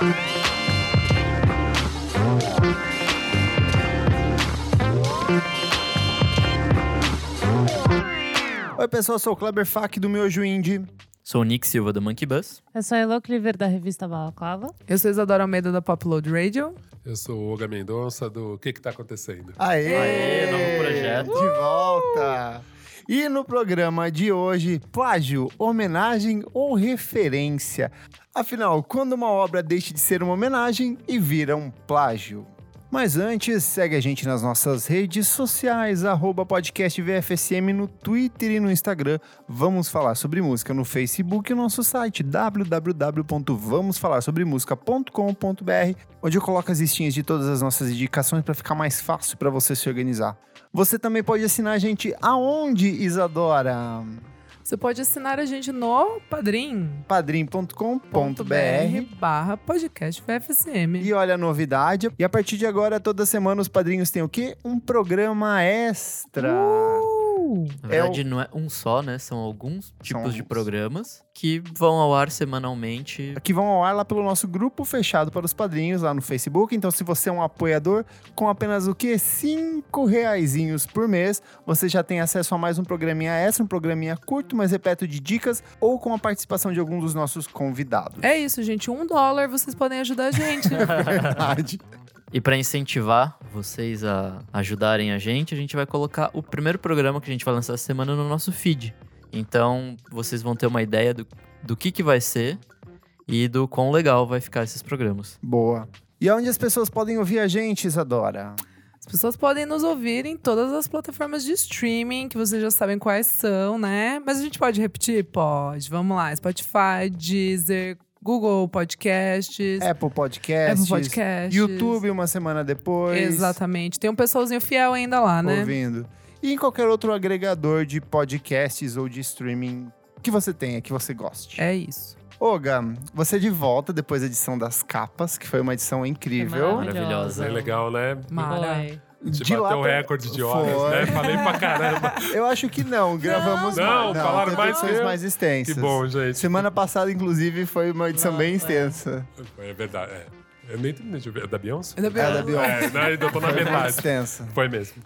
Oi, pessoal, sou o Kleber Fak do Miojo Indie. Sou o Nick Silva do Monkey Bus. Eu sou a Elo Cleaver da revista Balaclava. Eu sou Isadora Almeida da Popload Radio. Eu sou o Olga Mendonça do Que Que Tá Acontecendo? Aê! Aê, novo projeto. De volta! E no programa de hoje, plágio, homenagem ou referência? Afinal, quando uma obra deixa de ser uma homenagem e vira um plágio? Mas antes, segue a gente nas nossas redes sociais, arroba podcast VFSM no Twitter e no Instagram. Vamos falar sobre música no Facebook e no nosso site www.vamosfalarsobremusica.com.br, onde eu coloco as listinhas de todas as nossas indicações para ficar mais fácil para você se organizar. Você também pode assinar a gente aonde, Isadora? Você pode assinar a gente no Padrim. padrim.com.br barra podcast. E olha a novidade. E a partir de agora, toda semana, os padrinhos têm o quê? Um programa extra. Uh! Na É verdade, não é um só, né? São alguns tipos de uns. programas que vão ao ar semanalmente. Que vão ao ar lá pelo nosso grupo fechado para os padrinhos lá no Facebook. Então, se você é um apoiador, com apenas o quê? Cinco reaisinhos por mês, você já tem acesso a mais um programinha extra, um programinha curto, mas repleto de dicas, ou com a participação de algum dos nossos convidados. É isso, gente. Um dólar, vocês podem ajudar a gente. verdade. E para incentivar vocês a ajudarem a gente, a gente vai colocar o primeiro programa que a gente vai lançar essa semana no nosso feed. Então, vocês vão ter uma ideia do, do que, que vai ser e do quão legal vai ficar esses programas. Boa. E onde as pessoas podem ouvir a gente, Isadora? As pessoas podem nos ouvir em todas as plataformas de streaming, que vocês já sabem quais são, né? Mas a gente pode repetir? Pode. Vamos lá. Spotify, Deezer, Google Podcasts. Apple Podcasts. Apple Podcasts. YouTube uma semana depois. Exatamente. Tem um pessoalzinho fiel ainda lá, né? Ouvindo. E em qualquer outro agregador de podcasts ou de streaming que você tenha, que você goste. É isso. Olga, você é de volta depois da edição das capas, que foi uma edição incrível. Maravilhosa. Bem legal, né? Mara. Gente De bateu o recorde de horas, Foi. né? Falei pra caramba. Eu acho que não, gravamos Não, mais. falaram teve mais que eu. mais extensas. Que bom, gente. Semana passada, inclusive, foi uma edição bem Nossa, é. extensa. É verdade. é. Eu nem terminei de ver. É da Beyoncé? É da É, da Beyoncé. Beyoncé. É, não, ainda tô na Foi metade. extensa. Foi mesmo.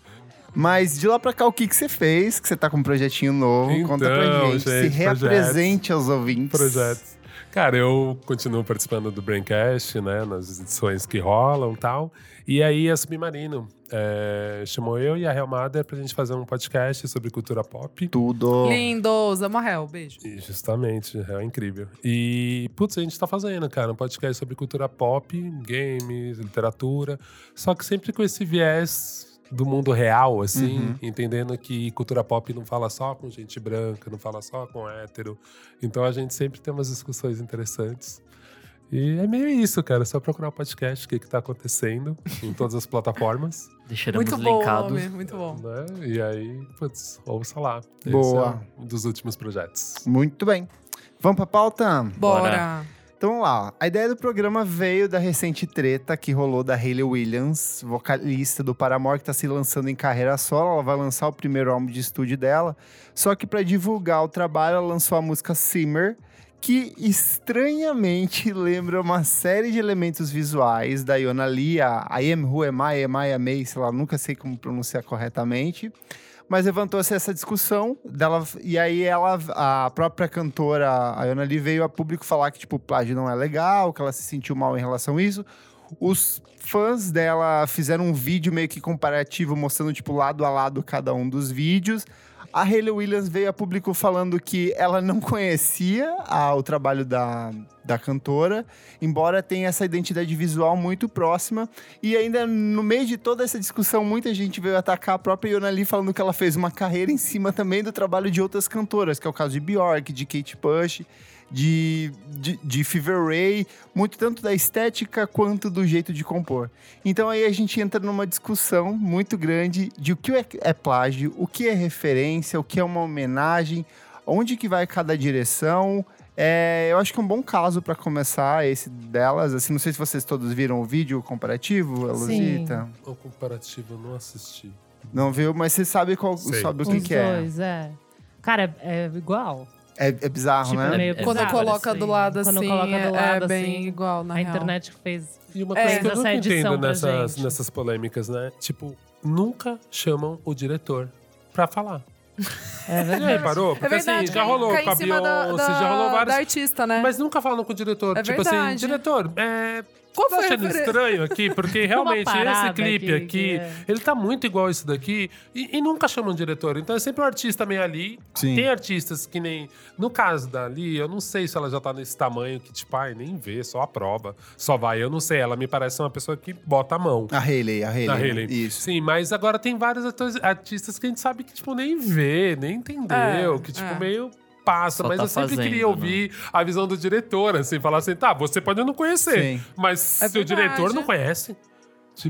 Mas de lá pra cá, o que, que você fez? Que você tá com um projetinho novo. Conta pra Então, gente. Se gente, reapresente aos ouvintes. Projetos. Cara, eu continuo participando do Braincast, né? Nas edições que rolam e tal. E aí a Submarino é, chamou eu e a Real Mother pra gente fazer um podcast sobre cultura pop. Tudo. Lindos, Amorrel, beijo. E justamente, é incrível. E, putz, a gente tá fazendo, cara, um podcast sobre cultura pop, games, literatura. Só que sempre com esse viés do mundo real, assim, Uhum. entendendo que cultura pop não fala só com gente branca, não fala só com hétero. Então a gente sempre tem umas discussões interessantes. E é meio isso, cara. É só procurar o podcast, o que, que tá acontecendo em todas as plataformas. Deixaremos Muito bom o linkados. nome, muito bom. Né? E aí, putz, ouça lá. Esse Boa. é um dos últimos projetos. Muito bem. Vamos pra pauta? Bora. Então vamos lá. A ideia do programa veio da recente treta que rolou da Hayley Williams, vocalista do Paramore, que tá se lançando em carreira solo. Ela vai lançar o primeiro álbum de estúdio dela. Só que para divulgar o trabalho, ela lançou a música Simmer, que estranhamente lembra uma série de elementos visuais da Iona Lee, a I Am Who Am I, Am I sei lá, nunca sei como pronunciar corretamente. Mas levantou-se essa discussão dela, e aí ela, a própria cantora, a Iona Lee, veio a público falar que, tipo, plágio não é legal, que ela se sentiu mal em relação a isso. Os fãs dela fizeram um vídeo meio que comparativo, mostrando, tipo, lado a lado cada um dos vídeos. A Hayley Williams veio a público falando que ela não conhecia a- o trabalho da, da cantora, embora tenha essa identidade visual muito próxima. E ainda no meio de toda essa discussão, muita gente veio atacar a própria Yona Lee, falando que ela fez uma carreira em cima também do trabalho de outras cantoras, que é o caso de Bjork, de Kate Bush, de, de, de Fever Ray, muito tanto da estética quanto do jeito de compor. Então aí a gente entra numa discussão muito grande de o que é, é plágio, o que é referência, o que é uma homenagem, onde que vai cada direção. É, eu acho que é um bom caso para começar esse delas. Assim, não sei se vocês todos viram o vídeo comparativo, a Sim. Luzita. O comparativo eu não assisti. Não viu, mas você sabe, qual, Sei. sabe o que, Os que é. dois, é. Cara, é, é igual. É, é bizarro, Tipo, né? meio É Quando bizarro coloca isso do lado Quando assim, coloca do é- lado, é bem assim, igual, na A real. internet fez. E uma É. coisa que eu edição entendo nessas, nessas polêmicas, né? Tipo, nunca chamam o diretor pra falar. É Já verdade. reparou? Porque É verdade, assim, já rolou com a cima da, Beyoncé, da, já rolou da vários. artista, né? Mas nunca falam com o diretor. É tipo assim, verdade. diretor, é. Qual Tá foi a achando estranho aqui? Porque realmente esse clipe aqui, aqui, é. ele tá muito igual isso daqui e, e nunca chamam um diretor. Então é sempre o artista meio ali. Sim. Tem artistas que nem. No caso da Ali, eu não sei se ela já tá nesse tamanho que, tipo, ai, nem vê, só aprova. Só vai. Eu não sei. Ela me parece uma pessoa que bota a mão. A Hayley, a Hayley. Da né? Hayley. Isso. Sim, mas agora tem vários atores- artistas que a gente sabe que, tipo, nem vê, nem entendeu. É, que, tipo, é. meio passa. Só mas tá eu sempre fazendo, queria né? ouvir a visão do diretor, assim, falar assim, tá, você pode não conhecer, Sim. mas É se o verdade. diretor não conhece.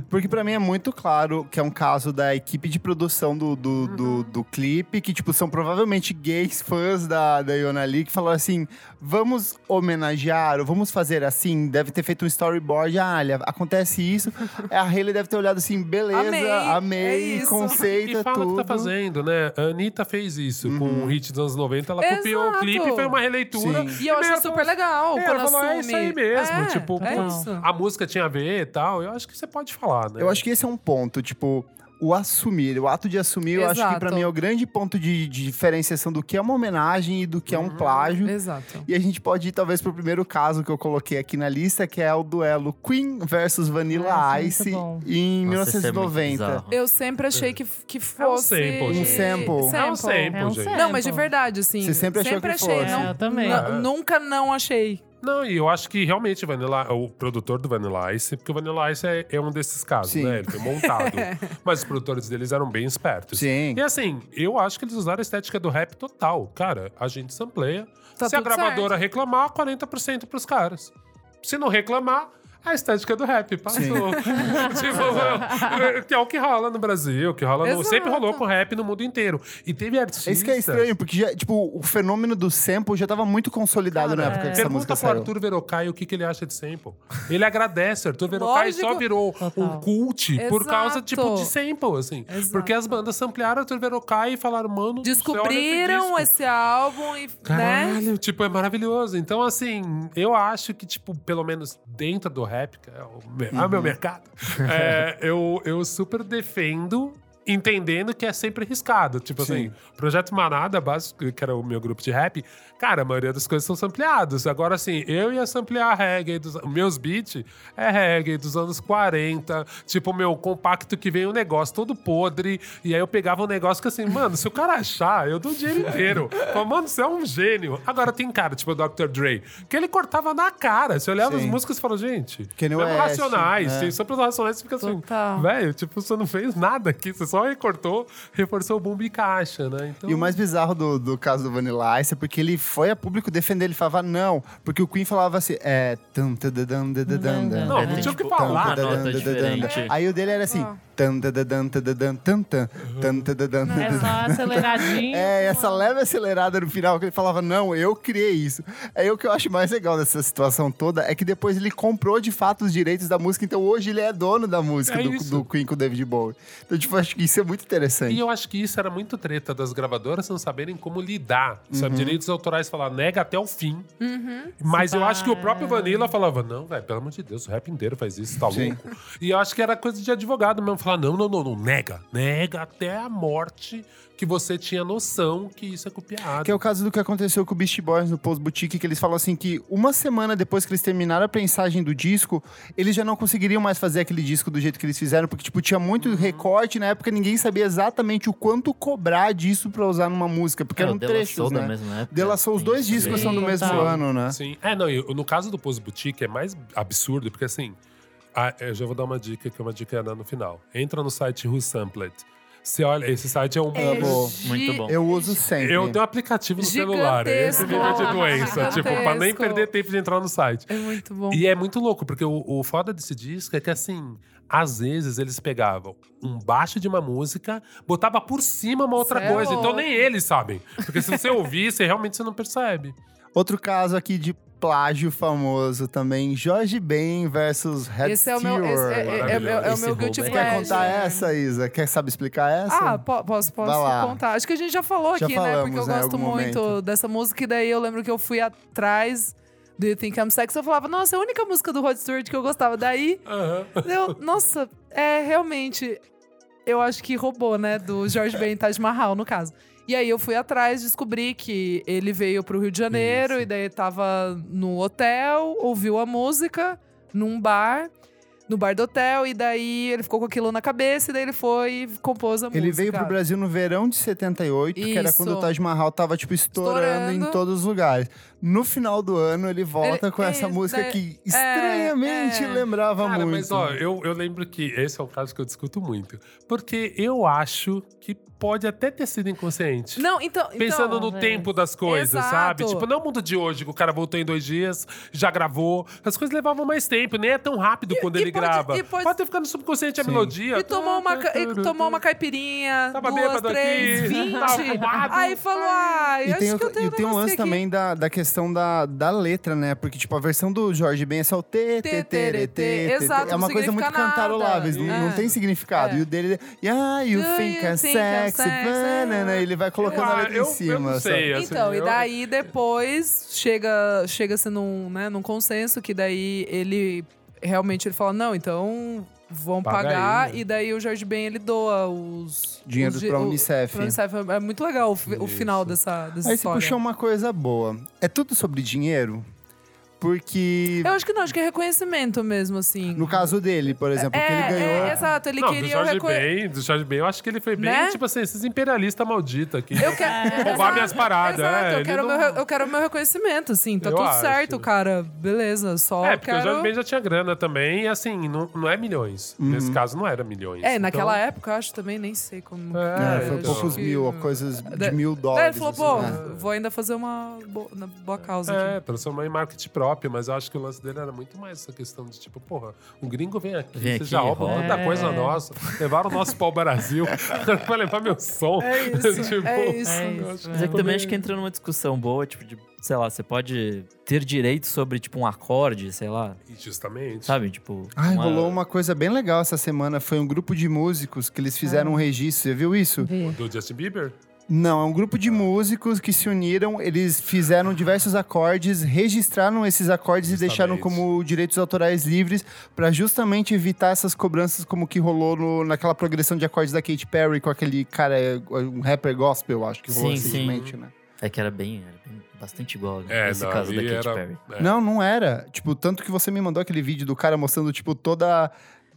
Porque pra mim é muito claro que é um caso da equipe de produção do, do, Uhum. do, do clipe, que, tipo, são provavelmente gays fãs da, da Iona Lee, que falaram assim: vamos homenagear, ou vamos fazer assim. Deve ter feito um storyboard. Ah, olha, acontece isso. a Hayley deve ter olhado assim: beleza, Amei, amei, é isso. conceito, E fala tudo. que tá fazendo, né? A Anitta fez isso com Uhum. o hit dos anos 90. Ela copiou o Exato. clipe, foi uma releitura. Sim. E eu acho super legal É, quando ela falou, assume. é isso aí mesmo. É, tipo, é a música tinha a ver e tal. Eu acho que você pode falar, né? Eu acho que esse é um ponto, tipo, o assumir, o ato de assumir, eu acho que pra Exato. mim é o grande ponto de, de diferenciação do que é uma homenagem e do que é um plágio. Exato. E a gente pode ir, talvez, pro primeiro caso que eu coloquei aqui na lista, que é o duelo Queen versus Vanilla Nossa, muito Ice em Nossa, esse é muito 1990. bizarro. Eu sempre achei que, que fosse... sample, Um gente. sample. É um sample, É um gente. sample. Não, mas de verdade, assim. Você sempre achou que achei. fosse? Não, É, eu também. nu- É. Nunca não achei. Não, e eu acho que realmente o Vanilla, o produtor do Vanilla Ice, porque o Vanilla Ice é, é um desses casos, Sim. né? Ele foi montado. Mas os produtores deles eram bem espertos. Sim. E assim, eu acho que eles usaram a estética do rap total. Cara, a gente sampleia. Tá Se a gravadora reclamar, 40% pros caras. Se não reclamar, a estética do rap passou. tipo, é, que é o que rola no Brasil, que rola no, sempre rolou com rap no mundo inteiro. E teve artistas. É isso que é estranho, porque já, tipo, o fenômeno do sample já tava muito consolidado na época que essa Pergunta música pro saiu. Arthur Verocai o que, que ele acha de sample. Ele agradece. Arthur Verocai só Lógico. virou um Total. cult por Exato. causa, tipo, de sample, assim. Exato. Porque as bandas samplearam Arthur Verocai e falaram, mano, Descobriram esse álbum e, né? Caralho, tipo, é maravilhoso. Então, assim, eu acho que, tipo, pelo menos dentro do rap, que é o meu, é o Uhum. meu mercado, é, eu, eu super defendo. Entendendo que é sempre arriscado. Tipo Sim. assim, Projeto Manada, básico, que era o meu grupo de rap, cara, a maioria das coisas são sampleadas. Agora, assim, eu ia samplear reggae dos. Meus beats é reggae dos anos 40. Tipo, meu compacto que vem um negócio todo podre. E aí eu pegava um negócio que assim, mano, se o cara achar, eu dou o dinheiro inteiro. Fala, mano, você é um gênio. Agora tem cara, tipo o Dr. Dre, que ele cortava na cara. Você olhava Sim. as músicas e falava, gente, Kanye mesmo West, racionais. é. Tem sempre os racionais, você fica assim, velho, tipo, você não fez nada aqui, você só recortou, reforçou o bumbo e caixa, né? Então, E o mais bizarro do, do caso do Vanilla Ice é porque ele foi a público defender, ele falava não, porque o Queen falava assim, é... Não, não, É, tinha o que tipo, falar. uma nota diferente. Aí o dele era assim, Ah. É só aceleradinho. É, essa leve acelerada no final, que ele falava, não, eu criei isso. Aí o que eu acho mais legal dessa situação toda é que depois ele comprou de fato os direitos da música, então hoje ele é dono da música É do, Queen com o David Bowie. Então, tipo, acho que isso é muito interessante. E eu acho que isso era muito treta das gravadoras não saberem como lidar. Uhum. Sabe, direitos autorais falar nega até o fim. Mas eu acho que o próprio Vanilla falava: não, velho, pelo amor de Deus, o rap inteiro faz isso, tá Sim. louco. E eu acho que era coisa de advogado mesmo. Falar: não, não, não, não, nega. Nega até a morte que você tinha noção que isso é copiado. Que é o caso do que aconteceu com o Beast Boys no Post Boutique, que eles falam assim que uma semana depois que eles terminaram a prensagem do disco, eles já não conseguiriam mais fazer aquele disco do jeito que eles fizeram, porque, tipo, tinha muito Uhum. recorte, na época ninguém sabia exatamente o quanto cobrar disso pra usar numa música, porque É, eram De La trechos, né? mesma época. Soul, os dois isso discos aí. são do Sim, mesmo total. ano, né? Sim. É, não, e no caso do Pose Boutique é mais absurdo, porque assim, a- eu já vou dar uma dica, que é uma dica no final. Entra no site Who Sampled. Você olha, esse site é um. É Amo. Muito bom. Eu uso sempre. Eu tenho um aplicativo no celular. Esse Gigantesco. nível de doença. Tipo, pra nem Gigantesco. perder tempo de entrar no site. É muito bom. E é muito louco, porque o, o foda desse disco é que, assim, às vezes eles pegavam um baixo de uma música, botava por cima uma outra é coisa. então nem eles sabem. Porque se você ouvir, você realmente você não percebe. Outro caso aqui de plágio famoso também. Jorge Ben versus Red Esse é o meu, esse é, é- é- é- é o meu guilty é Quer pleasure. contar essa, Isa? Quer saber explicar essa? Ah, po- posso, posso contar. Acho que a gente já falou Já aqui, né? Porque eu falamos, né, gosto muito momento. dessa música. E daí eu lembro que eu fui atrás do You Think I'm Sexy. Eu falava, nossa, é a única música do Rod Stewart que eu gostava. Daí, Aham. eu, nossa, é realmente... Eu acho que roubou, né? Do George Ben Taj Mahal, no caso. E aí eu fui atrás, descobri que ele veio pro Rio de Janeiro Isso. e daí tava no hotel, ouviu a música num bar, no bar do hotel, e daí ele ficou com aquilo na cabeça, e daí ele foi e compôs a música. Ele veio pro Brasil no verão de 78, que era Isso. quando o Taj Mahal tava, tipo, estourando, em Estourando. todos os lugares. No final do ano, ele volta Ele- com essa é, música daí- que estranhamente é. lembrava Cara, muito. mas ó, eu, eu lembro que esse é um caso que eu discuto muito. Porque eu acho que pode até ter sido inconsciente. Não, então. Pensando então, no é. tempo das coisas, Exato. sabe? Tipo, não é o mundo de hoje, que o cara voltou em dois dias, já gravou. As coisas levavam mais tempo, nem é tão rápido quando e ele pode- grava. e pode- ter ficado subconsciente a Sim. melodia. E tomou uma, e tomou uma caipirinha, Tava duas, bêbado três, aqui, vinte. Aí falou, ah, eu E acho tem, que eu tenho e tem um lance aqui. também da, da questão da, da letra, né? Porque, tipo, a versão do Jorge Ben é só o T, T, T, T, T, Exato, É uma coisa muito cantarolável, não, não É. tem significado. É. E o dele, yeah, you You think I'm think I'm sexy, banana. Ele vai colocando a Ah, letra eu- em cima. eu não sabe? sei, assim, Então, e eu- daí depois chega chega-se num, né, num consenso que daí ele realmente ele fala, não, então vão Paga pagar aí, né? e daí o Jorge Ben ele doa os Dinheiro di- pra o- Unicef. Unicef. É muito legal o, o final dessa, dessa Aí você história. puxou uma coisa boa. É tudo sobre dinheiro? Porque, Eu acho que não, acho que é reconhecimento mesmo, assim. no caso dele, por exemplo, que é, ele ganhou... é, exato, ele não, do queria o Jorge do Jorge Ben, eu acho que ele foi bem, Né? tipo assim, esses imperialistas malditos aqui. Eu quero Roubar minhas paradas, Exato, é, eu, quero não- meu, eu quero meu reconhecimento, assim. Tá Eu tudo acho. certo, cara. Beleza, só É, porque quero... o Jorge Ben já tinha grana também, e assim, não, não é milhões. Nesse caso, não era milhões. É, naquela Então, época, eu acho também, nem sei como... É, É, foi então. poucos mil, coisas de Da- mil Daí dólares. ele falou, pô, assim, né? vou ainda fazer uma bo- na boa causa É, aqui. transformou em marketing próprio, mas eu acho que o lance dele era muito mais essa questão de tipo, porra, um gringo vem aqui, Vem aqui, já rouba. tanta coisa É. nossa, levaram o nosso pau Brasil, vai levar meu som. É isso, Tipo, é isso. É isso, Mas é que também meio- acho que entra numa discussão boa, tipo, de, sei lá, você pode ter direito sobre, tipo, um acorde, sei lá, Justamente. sabe? Tipo. Ai, uma- rolou uma coisa bem legal essa semana. Foi um grupo de músicos que eles fizeram um registro. Você viu isso? Vê. Do Justin Bieber? Não, é um grupo de músicos que se uniram, eles fizeram diversos acordes, registraram esses acordes e deixaram Justamente. como direitos autorais livres pra justamente evitar essas cobranças como que rolou no- naquela progressão de acordes da Katy Perry com aquele cara, um rapper gospel, acho que rolou Sim, sim. recentemente, né? É que era bem, era bem- bastante igual né, É, nesse não, caso da Katy era- Perry. é. Não, não era. Tipo, tanto que você me mandou aquele vídeo do cara mostrando, tipo, toda a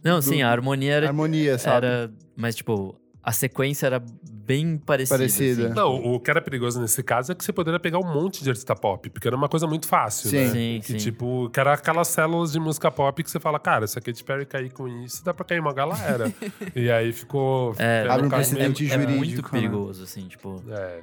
Não, sim, a harmonia era. harmonia, sabe? era mas, tipo, a sequência era bem parecida. Parecida. assim. Não, o que era perigoso nesse caso é que você poderia pegar um monte de artista pop, porque era uma coisa muito fácil, Sim. né? Sim, que, sim. tipo, que era aquelas células de música pop que você fala, cara, se a Katy Perry cair com isso, dá pra cair uma galera. e aí ficou... É, era Abre um precedente é jurídico, muito né? perigoso, assim, tipo. É,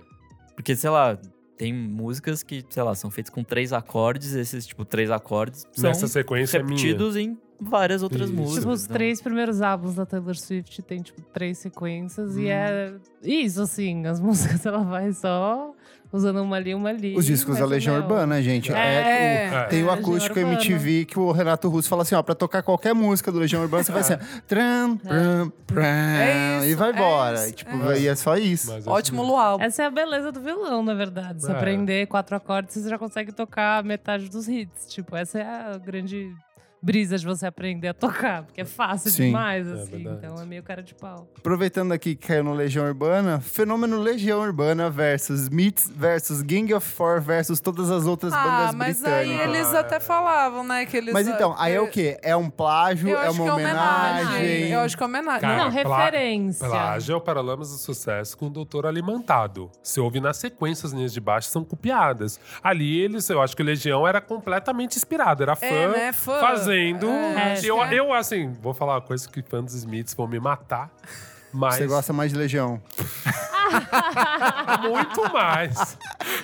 Porque, sei lá, tem músicas que, sei lá, são feitas com três acordes, esses, tipo, três acordes são nessa sequência é minha. repetidos em várias outras Isso. músicas. Tipo, os então- três primeiros álbuns da Taylor Swift tem, tipo, três sequências. E é isso, assim. As músicas, ela vai só usando uma ali, uma ali. Os discos da Legião não. Urbana, gente. É, É. o- tem o É, acústico Legião Urbana. MTV que o Renato Russo fala assim, ó, pra tocar qualquer música do Legião Urbana, você vai assim, ó, tram, pram, pram, É isso, e vai é embora. isso, E, tipo, é e é só isso. Mas, Ótimo luau. Essa é a beleza do violão, na verdade. Se É. aprender quatro acordes, você já consegue tocar metade dos hits. Tipo, essa é a grande brisa de você aprender a tocar, porque é fácil Sim. demais, É assim. verdade. então é meio cara de pau. Aproveitando aqui que caiu no Legião Urbana, fenômeno Legião Urbana versus Smiths versus Gang of Four versus todas as outras Ah, bandas mas aí eles até falavam, né? Que eles, Mas então, aí é o quê? É um plágio? Eu É acho uma é homenagem? homenagem. Eu acho que é homenagem. Cara, não, referência. Plágio é o Paralamas do Sucesso com o Doutor Alimentado. Você ouve na sequência as linhas de baixo são copiadas. Ali eles, eu acho que o Legião era completamente inspirado, era fã, É, né? Fã. fazendo. É, eu, é. eu, assim, vou falar uma coisa que fãs dos Smiths vão me matar. Mas Você gosta mais de Legião? muito mais.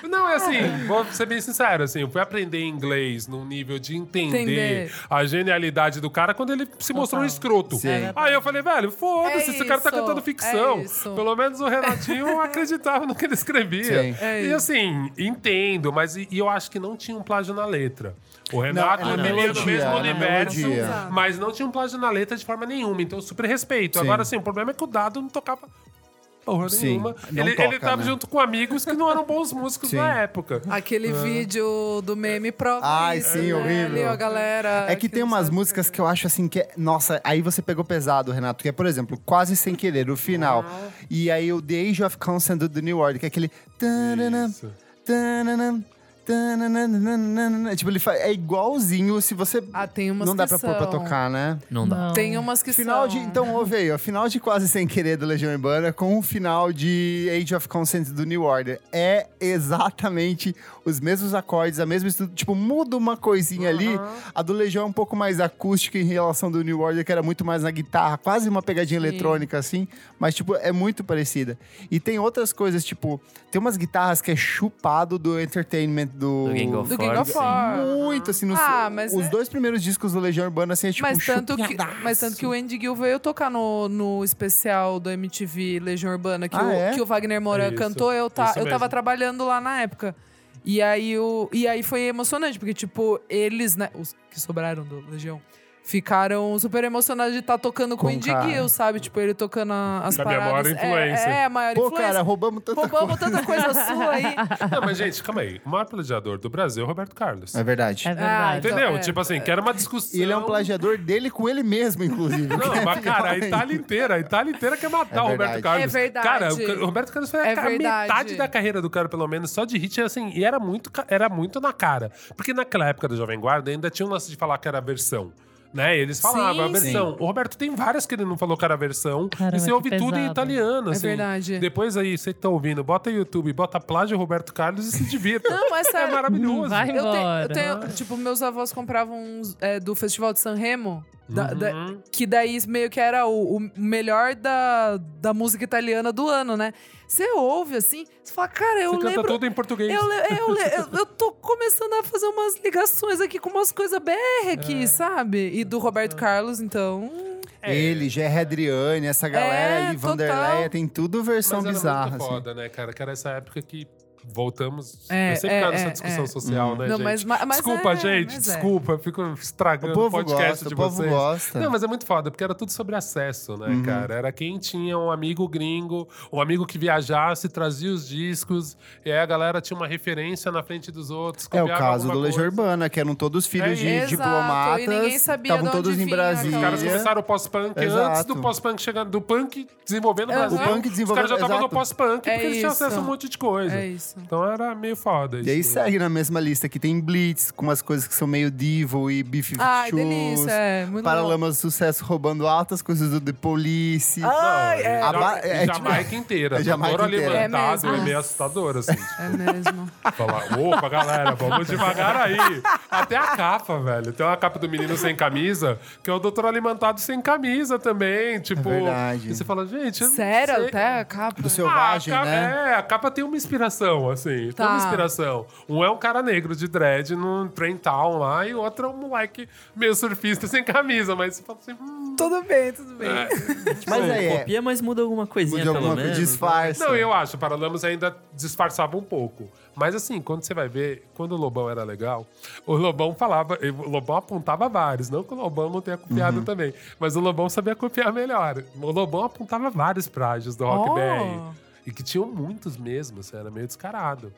Não, é assim, vou ser bem sincero, assim, eu fui aprender inglês num nível de entender, Entender. a genialidade do cara quando ele se mostrou um escroto. Sim. Aí eu falei, velho, foda-se, É esse cara tá isso, cantando ficção. é isso. Pelo menos o Renatinho acreditava no que ele escrevia. Sim. É e isso. assim, entendo, mas e, e eu acho que não tinha um plágio na letra. O Renato é na vivia no melodia, mesmo é universo, melodia. mas não tinha um plágio na letra de forma nenhuma. Então, eu super respeito. Sim. Agora, assim, o problema é que o Dado não tocava porra Sim, nenhuma. não Ele, toca, ele tava né? junto com amigos que não eram bons músicos Sim. na época. Aquele vídeo do meme prova Ai, isso, sim, né? horrível. Ali, ó, a galera... É que tem umas sabe músicas que eu acho assim que é. Nossa, aí você pegou pesado, Renato, que é, por exemplo, quase sem querer, o final. E aí o The Age of Consent do The New Order, que é aquele. tananã, Isso. tananã, Tipo, ele fa... é igualzinho se você. Ah, tem umas Não dá que pra pôr pra são. tocar, né? Não dá. Não. Tem umas que Final são... de. Então, ouve aí, ó. Final de Quase Sem Querer do Legião Urbana com o final de Age of Consent do New Order. É exatamente os mesmos acordes, a mesma estrutura. Tipo, muda uma coisinha ali. A do Legião é um pouco mais acústica em relação do New Order, que era muito mais na guitarra, quase uma pegadinha eletrônica, assim. Mas, tipo, é muito parecida. E tem outras coisas, tipo, tem umas guitarras que é chupado do entertainment do. Do Gang of Do Gang Four, of sim. Four. Muito, assim, nos, Ah, mas os é- dois primeiros discos do Legião Urbana, assim, é tipo Mas tanto, que, mas tanto que o Andy Gill veio tocar no, no especial do MTV Legião Urbana, que, Ah, o, é? que o Wagner Moura Isso, cantou, eu, tá, eu tava trabalhando lá na época. E aí, o, e aí foi emocionante, porque, tipo, eles, né, os que sobraram do Legião, ficaram super emocionados de estar tocando com, Com o. Gill, sabe? Tipo, ele tocando a- as minha paradas. maior influência. É, é, a maior Pô, influência. cara, roubamos tanta Roubamos coisa. tanta coisa sua aí. Não, mas, gente, calma aí. O maior plagiador do Brasil é o Roberto Carlos. É verdade. É verdade. então, Entendeu? é. Tipo assim, que era uma discussão. E ele é um plagiador dele com ele mesmo, inclusive. Não, mas cara, a Itália inteira, a Itália inteira quer matar É o. Roberto Carlos. É verdade. Cara, o, o Roberto Carlos foi a É metade da carreira do cara, pelo menos, só de hit, assim, e era muito, era muito na cara. Porque naquela época do Jovem Guarda ainda tinha um lance de falar que era a versão. Né? Eles falavam a Sim, versão. O Roberto tem várias que ele não falou que era a versão. Caramba, e você ouve tudo em pesado. italiano. É assim. verdade. Depois aí, você que tá ouvindo, bota YouTube, bota plágio Roberto Carlos e se divirta. Não, é sério. maravilhoso. Vai Eu tenho, eu embora. tenho- tipo, meus avós compravam uns é, do Festival de San Remo, da- da- Uhum. que daí meio que era o, o melhor da, da música italiana do ano, né? Você ouve assim, você fala, cara, eu Você canta lembro. tudo em português. Eu, eu, eu, eu tô começando a fazer umas ligações aqui com umas coisas BR É. aqui, sabe? E do Roberto Carlos, então. Ele, Gerry Adriane, essa galera É, ali. Vanderleia, tem tudo versão Mas era bizarra. muito assim. foda, né, cara? Que era essa época que voltamos. É, eu sempre é, quero essa é, discussão é. social, né, Não, gente? mas- mas desculpa, é, gente, mas é. desculpa. Eu fico estragando O povo podcast gosta, de o povo vocês. gosta. Não, mas é muito foda, porque era tudo sobre acesso, né, Uhum. cara? Era quem tinha um amigo gringo, um amigo que viajasse, trazia os discos, e aí a galera tinha uma referência na frente dos outros. É o caso do Legião. Urbana, que eram todos filhos É, de exato, diplomatas. e ninguém sabia Estavam todos em Brasília. Os caras começaram o pós-punk antes do pós-punk chegar, do punk desenvolvendo no. Brasil. O punk Os desenvolvendo- caras já estavam no pós-punk É porque eles tinham acesso a um monte de coisa. É isso. Então era meio foda isso. E aí né? segue na mesma lista que tem Blitz, com umas coisas que são meio Divo e Beef Ai, Shoes. delícia, é. Muito. Paralamas do Sucesso roubando altas coisas do The Police. Ai, é. e A ba- é, tipo- Jamaica inteira. É Jamaica inteira. levantado É é, mesmo. meio assustador, assim. É mesmo. Falar, opa, galera, vamos devagar aí. Até a capa, velho. Tem uma capa do menino sem camisa, que é o doutor alimentado sem camisa também. Tipo, É verdade. E você fala, gente. Sério, sei. até a capa. Do Selvagem, Ah, a capa- né? É, a capa tem uma inspiração, assim. Tem Tá. uma inspiração. Um é um cara negro de dread num train town lá, e o outro é um moleque meio surfista sem camisa. Mas você fala assim, hum, Tudo bem, tudo bem. Mas aí é. Copia, mas muda alguma coisinha, Muda alguma menos. coisa, disfarça. Não, eu acho, Paralamas ainda disfarçava um pouco. Mas assim, quando você vai ver, quando o Lobão era legal, o Lobão falava, o Lobão apontava vários, não que o Lobão não tenha copiado Uhum. também, mas o Lobão sabia copiar melhor. O Lobão apontava vários plágios do Rock Oh. BR. E que tinham muitos mesmo, assim, era meio descarado.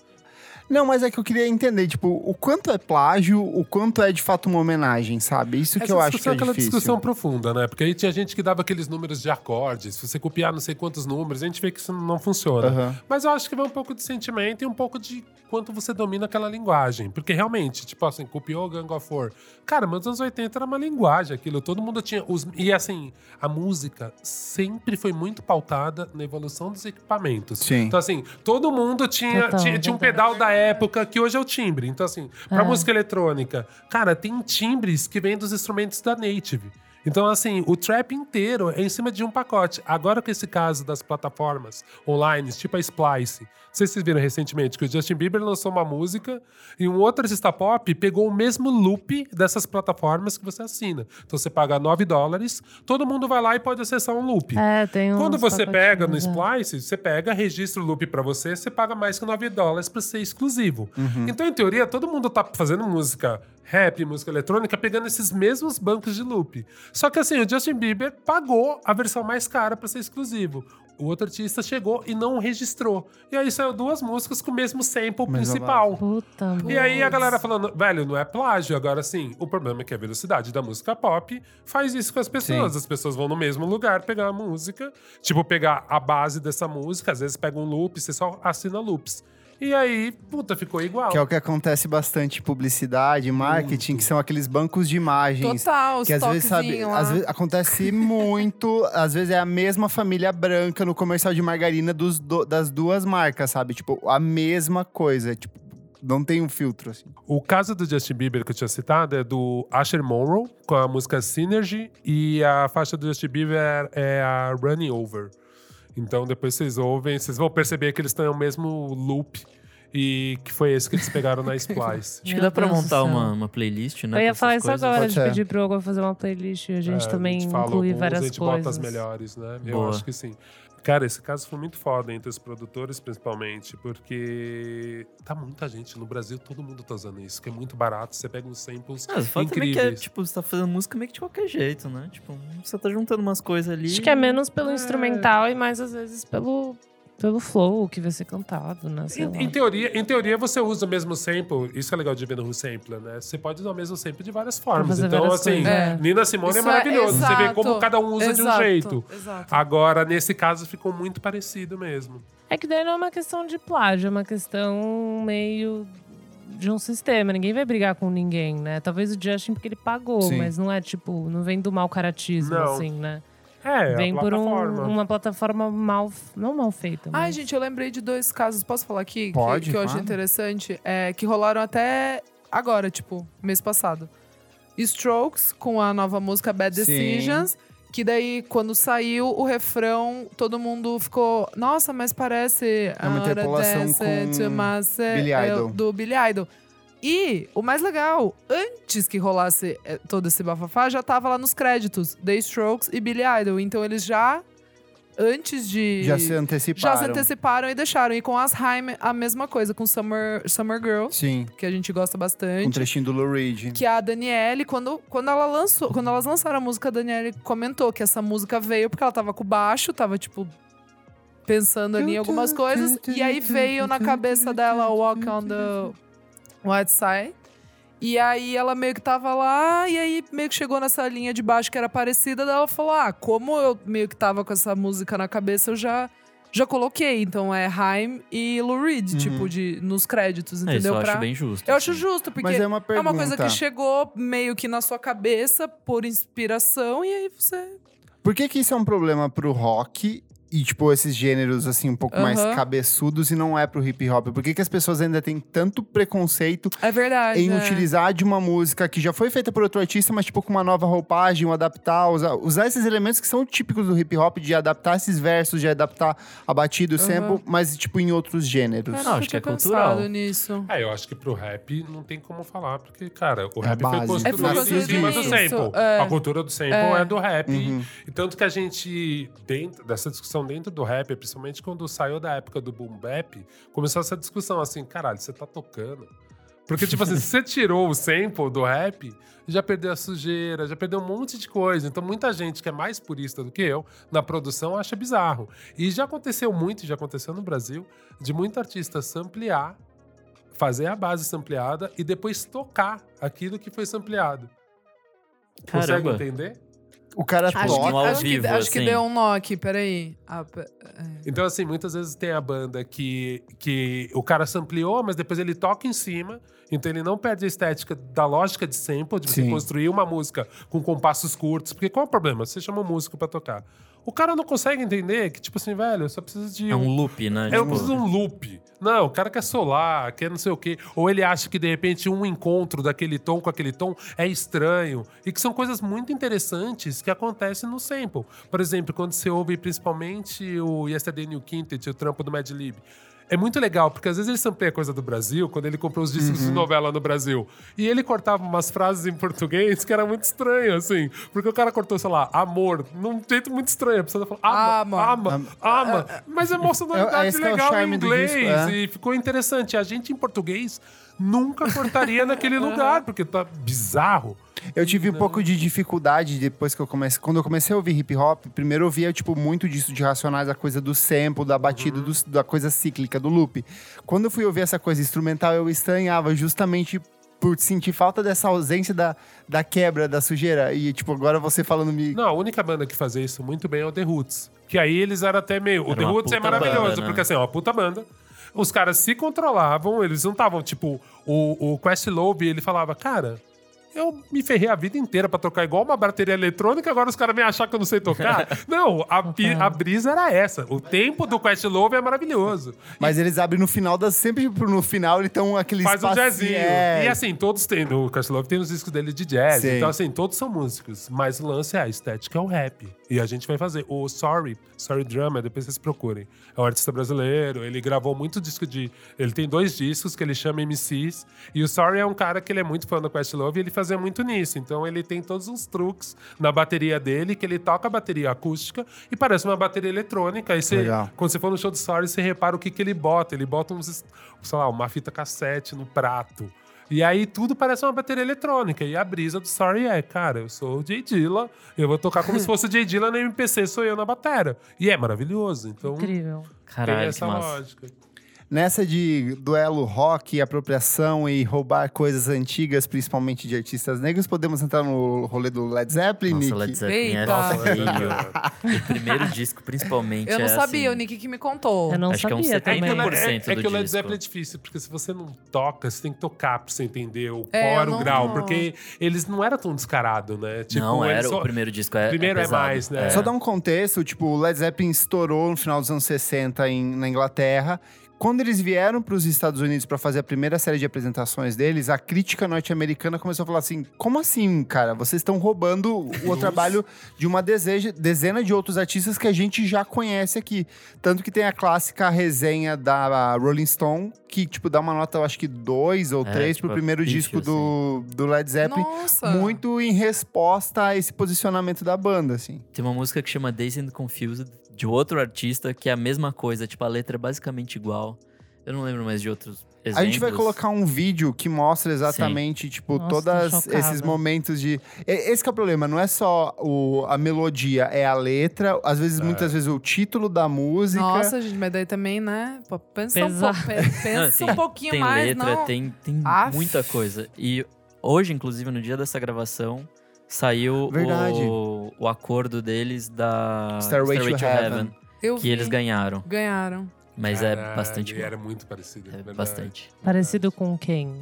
Não, mas é que eu queria entender, tipo, o quanto é plágio, o quanto é de fato uma homenagem, sabe? Isso que Essa eu acho que discussão é aquela difícil. discussão profunda, né? Porque aí tinha gente que dava aqueles números de acordes. Se você copiar não sei quantos números, a gente vê que isso não funciona. Aham. Mas eu acho que vai um pouco de sentimento e um pouco de quanto você domina aquela linguagem. Porque realmente, tipo assim, copiou Gang of Four. Cara, mas nos anos 80 era uma linguagem aquilo. Todo mundo tinha. Os... E assim, a música sempre foi muito pautada na evolução dos equipamentos. Sim. Então, assim, todo mundo tinha, Total, tinha, tinha um pedal da época que hoje é o timbre. Então, assim, pra É. música eletrônica, cara, tem timbres que vêm dos instrumentos da Native. Então, assim, o trap inteiro é em cima de um pacote. Agora com esse caso das plataformas online, tipo a Splice. Não sei se vocês viram recentemente que o Justin Bieber lançou uma música e um outro artista pop pegou o mesmo loop dessas plataformas que você assina. Então você paga 9 dólares, todo mundo vai lá e pode acessar um loop. É, tem Quando uns você pega no é. Splice, você pega, registra o loop pra você, você paga mais que 9 dólares pra ser exclusivo. Uhum. Então, em teoria, todo mundo tá fazendo música rap, música eletrônica, pegando esses mesmos bancos de loop. Só que assim, o Justin Bieber pagou a versão mais cara pra ser exclusivo. O outro artista chegou e não registrou. E aí saiu duas músicas com o mesmo sample Mesma principal. Puta, E aí a galera falando, velho, não é plágio. Agora sim, o problema é que a velocidade da música pop faz isso com as pessoas. Sim. As pessoas vão no mesmo lugar pegar a música, tipo, pegar a base dessa música, às vezes pega um loop, você só assina loops. E aí, puta, ficou igual. Que é o que acontece bastante em publicidade, marketing, que são aqueles bancos de imagens. Total, os Que às vezes, sabe, lá. às vezes acontece muito, às vezes é a mesma família branca no comercial de margarina dos do- das duas marcas, sabe? Tipo, a mesma coisa, tipo, não tem um filtro, assim. O caso do Justin Bieber que eu tinha citado é do Asher Monroe, com a música Synergy, e a faixa do Justin Bieber é a Running Over. Então depois vocês ouvem, vocês vão perceber que eles estão no mesmo loop, e que foi esse que eles pegaram na Splice. Acho que dá pra montar uma, uma playlist, né? Eu ia falar isso coisas. agora, de pedir pro Hugo fazer uma playlist e a gente É, também a gente fala inclui alguns, várias a gente bota as coisas. melhores, né? Eu Boa. acho que sim. Cara, esse caso foi muito foda entre os produtores, principalmente, porque tá muita gente. No Brasil, todo mundo tá usando isso, que é muito barato. Você pega uns samples Ah, o fato também que é, incríveis. tipo, você tá fazendo música meio que de qualquer jeito, né? Tipo, você tá juntando umas coisas ali. Acho que é menos pelo É. instrumental e mais às vezes pelo, pelo flow que vai ser cantado, né? Sei lá. Em, em teoria, em teoria, você usa o mesmo sample. Isso é legal de ver no Sampler, né? Você pode usar o mesmo sample de várias formas. Então, várias assim, é. Nina Simone Isso é maravilhoso. Você vê exato. como cada um usa de um Exato, jeito. Exato. Agora, nesse caso, ficou muito parecido mesmo. É que daí não é uma questão de plágio, é uma questão meio de um sistema. Ninguém vai brigar com ninguém, né? Talvez o Justin porque ele pagou, Sim. mas não é tipo, não vem do mau caratismo, Não. assim, né? É, vem a por um- uma plataforma mal, não mal feita. Ai, mas- gente, eu lembrei de dois casos. Posso falar aqui? Que- Pode, que, eu achei claro. interessante. É, que rolaram até agora, tipo, mês passado. Strokes, com a nova música Bad Sim. Decisions. Que daí, quando saiu o refrão, todo mundo ficou... Nossa, mas parece... É uma "Ora interpolação com Billy é, Idol. Do Billy Idol. E, o mais legal, antes que rolasse é, todo esse bafafá, já tava lá nos créditos. The Strokes e Billy Idol. Então, eles já... Antes de... Já se anteciparam. Já se anteciparam e deixaram. E com as Haim, a mesma coisa, com Summer, Summer Girls, Sim, que a gente gosta com um bastante. trechinho do Lou Reed. Que a Daniele, quando, quando ela lançou, quando elas lançaram a música, a Daniele comentou que essa música veio porque ela tava com baixo, tava tipo pensando ali em algumas coisas, e aí veio na cabeça dela Walk on the White Side. E aí ela meio que tava lá, e aí meio que chegou nessa linha de baixo que era parecida, daí ela falou: Ah, como eu meio que tava com essa música na cabeça, eu já. Já coloquei, então é Haim e Lou Reed, tipo, de, nos créditos, É, isso entendeu? eu acho Pra- bem justo. eu acho assim. justo, porque Mas é uma é uma coisa que chegou meio que na sua cabeça por inspiração, e aí você. Por que que isso é um problema pro rock e, tipo, esses gêneros, assim, um pouco mais Aham. cabeçudos e não é pro hip hop? Por que que as pessoas ainda têm tanto preconceito É verdade. em é. utilizar de uma música que já foi feita por outro artista, mas, tipo, com uma nova roupagem, um adaptar, usar, usar esses elementos que são típicos do hip hop, de adaptar esses versos, de adaptar a batida, o Aham. sample, mas, tipo, em outros gêneros. Eu Não, acho que é cultural. nisso. É, eu acho que pro rap não tem como falar, porque, cara, o É rap base. foi construído É, em cima do sample. é. A cultura do sample É. é, do rap. Uhum. E tanto que a gente, dentro dessa discussão dentro do rap, principalmente quando saiu da época do boom bap, começou essa discussão assim, caralho, você tá tocando. Porque, tipo assim, se você tirou o sample do rap, já perdeu a sujeira, já perdeu um monte de coisa. Então, muita gente que é mais purista do que eu, na produção, acha bizarro. E já aconteceu muito, já aconteceu no Brasil, de muito artista samplear, fazer a base sampleada e depois tocar aquilo que foi sampleado. Consegue Caramba. entender? O cara Acho, que, toca. no ao acho, que, vivo, acho que assim. deu um nó aqui, peraí. Ah, é. Então, assim, muitas vezes tem a banda que, que o cara sampleou, mas depois ele toca em cima. Então ele não perde a estética da lógica de sample, de você Sim. construir uma música com compassos curtos. Porque qual é o problema? Você chama um músico pra tocar. O cara não consegue entender que, tipo assim, velho, eu só preciso de É um loop, né? Eu Tipo, preciso de um loop. Não, o cara quer solar, quer não sei o quê. Ou ele acha que de repente um encontro daquele tom com aquele tom é estranho. E que são coisas muito interessantes que acontecem no sample. Por exemplo, quando você ouve principalmente o Yesterday New Quintet, o trampo do Mad Lib. É muito legal, porque às vezes ele sampleia coisa do Brasil, quando ele comprou os discos de novela no Brasil. E ele cortava umas frases em português que era muito estranho, assim. Porque o cara cortou, sei lá, amor, num jeito muito estranho. A pessoa falou, ama, ama, ama. ama. Mas é uma É- sonoridade esse que é o legal em charme do inglês. disco, é. E ficou interessante. A gente em português nunca cortaria naquele lugar, porque tá bizarro. Eu tive um pouco de dificuldade depois que eu comecei. Quando eu comecei a ouvir hip hop, primeiro eu via, tipo, muito disso de racionais, a coisa do sample, da batida, Uhum. do- da coisa cíclica, do loop. Quando eu fui ouvir essa coisa instrumental, eu estranhava justamente por sentir falta dessa ausência da, da quebra, da sujeira. E, tipo, agora você falando me. Não, a única banda que fazia isso muito bem é o The Roots. Que aí eles eram até meio. o Era The uma Roots é maravilhoso, banda, né? porque assim, é uma puta banda. Os caras se controlavam, eles não estavam, tipo, o, o Questlove, ele falava, cara. Eu me ferrei a vida inteira pra tocar igual uma bateria eletrônica, agora os caras vêm achar que eu não sei tocar. não, a, a brisa era essa. O tempo do Questlove é maravilhoso. Mas eles abrem no final das. Sempre no final eles estão aquele Faz um espacinho, jazzinho. é. E assim, todos têm. O Castlove tem os discos dele de jazz. Sim. Então, assim, todos são músicos. Mas o lance é a estética, é o rap. E a gente vai fazer. O Sorry, Sorry Drummer, depois vocês procurem. É um artista brasileiro. Ele gravou muito disco de. Ele tem dois discos que ele chama MCs. E o Sorry é um cara que ele é muito fã do Questlove e ele fazia muito nisso. Então ele tem todos os truques na bateria dele, que ele toca a bateria acústica e parece uma bateria eletrônica. Aí você, Legal. quando você for no show do Sorry, você repara o que, que ele bota. Ele bota uns, sei lá, uma fita cassete no prato. E aí tudo parece uma bateria eletrônica. E a brisa do Sorry é, cara, eu sou o Jay Dilla, eu vou tocar como se fosse o Jay Dilla na MPC, sou eu na batera. E é maravilhoso. Então Incrível. tem Caralho, que essa massa. Nessa de duelo rock, apropriação e roubar coisas antigas, principalmente de artistas negros, podemos entrar no rolê do Led Zeppelin, Nossa, Nick? Led Zeppelin é feio. O primeiro disco, principalmente, Eu não é sabia, assim, o Nick que me contou. Eu não Acho que é uns sabia 70% também. do É, é que o. Led Zeppelin é difícil, porque se você não toca, você tem que tocar pra você entender o É, qual era o não- grau. Porque eles não eram tão descarados, né? não, eles era só- o primeiro disco. É, Primeiro é pesado. mais, né? Só dar um contexto, tipo, o Led Zeppelin estourou no final dos anos 60 em, na Inglaterra. Quando eles vieram para os Estados Unidos para fazer a primeira série de apresentações deles, a crítica norte-americana começou a falar assim: como assim, cara? Vocês estão roubando o trabalho de uma deseja, dezena de outros artistas que a gente já conhece aqui. Tanto que tem a clássica resenha da Rolling Stone, que, tipo, dá uma nota, eu acho que dois ou É, três tipo, pro primeiro pífio, disco do, do Led Zeppelin. Nossa. Muito em resposta a esse posicionamento da banda, assim. Tem uma música que chama Dazed and Confused, de outro artista, que é a mesma coisa. Tipo, a letra é basicamente igual. Eu não lembro mais de outros exemplos. A gente vai colocar um vídeo que mostra exatamente, tipo, Nossa, tô todos esses momentos de. Esse que é o problema, não é só o, a melodia, é a letra, às vezes, muitas vezes, o título da música. Nossa, gente, mas daí também, né? Pô, pensa um, po- pensa Não, assim, um pouquinho tem mais, letra, não? tem, tem Aff. muita coisa. E hoje, inclusive, no dia dessa gravação, saiu Verdade. o, o acordo deles da Stairway to Heaven. Eu que vi. eles ganharam. Ganharam. Mas é Caralho, bastante e igual. Era muito parecido. É verdade. bastante. Parecido com quem?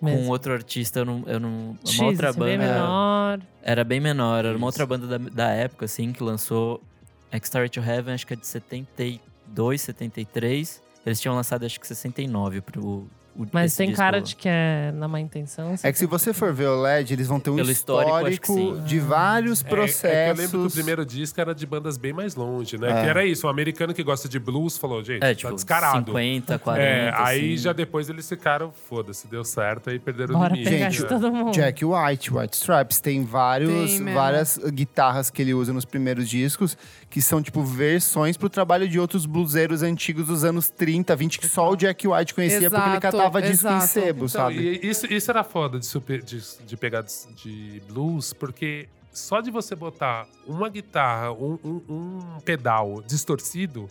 Com Mesmo. outro artista, eu não. Eu não X, uma outra assim, bem banda. menor. Era bem menor, era uma Isso. outra banda da, da época, assim, que lançou X-Star to Heaven, acho que é de 72, 73. Eles tinham lançado, acho que 69 pro. O, Mas tem disco. cara de que é na má intenção. É que se você for ver o LED, eles vão ter um Pelo histórico, histórico de vários É, processos. É, que eu lembro que o primeiro disco era de bandas bem mais longe, né? É. Que era isso, o americano que gosta de blues falou, gente, É, tá tipo, descarado. 50, 40. É, aí assim. já depois eles ficaram, foda-se, deu certo, aí perderam Bora o limite. pegar Gente, de todo mundo. Jack White, White Stripes, tem vários, Tem várias guitarras que ele usa nos primeiros discos, que são, tipo, versões pro trabalho de outros bluseiros antigos dos anos 30, 20, que só o Jack White conhecia porque ele Exato, catava disco em exato. sebo, Então, sabe? e isso, isso era foda de, super- de, de pegar de, de blues, porque só de você botar uma guitarra, um, um- um pedal distorcido,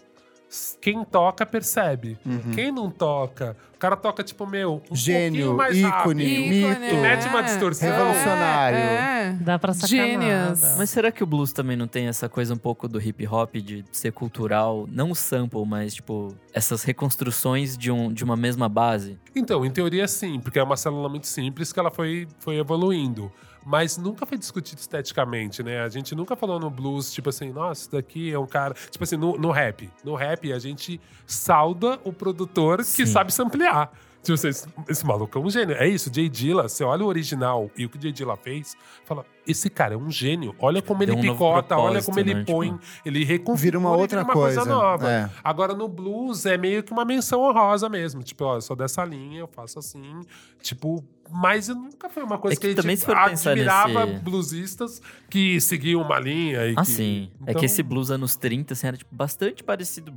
quem toca percebe. Quem não toca, o cara toca tipo, meu, um pouquinho Gênio, mais ícone, rápido. mito. Ícone, Mete uma é. distorção. Revolucionário. É, é. Dá pra sacar Genius. nada. Mas será que o blues também não tem essa coisa um pouco do hip hop de ser cultural? Não o sample, mas tipo, essas reconstruções de, um, de uma mesma base? Então, em teoria sim, porque é uma célula muito simples que ela foi, foi evoluindo. Mas nunca foi discutido esteticamente, né? A gente nunca falou no blues, tipo assim, nossa, isso daqui é um cara. Tipo assim, no, no rap. No rap, a gente sauda o produtor que Sim. sabe samplear. Tipo esse, esse maluco é um gênio. É isso, Jay Dilla, você olha o original e o que o Jay Dilla fez, fala, esse cara é um gênio. Olha como Deu ele um picota, olha como ele né? põe, Tipo, ele reconfigura Vira uma outra vira uma coisa, coisa, nova. é. Agora no blues é meio que uma menção honrosa mesmo. Tipo, ó, eu sou dessa linha, eu faço assim. Tipo, mas nunca foi uma coisa É que que, a gente admirava nesse- bluesistas que seguiam uma linha. E Ah, que, sim. É Então, que esse blues anos 30, assim, era tipo, bastante parecido,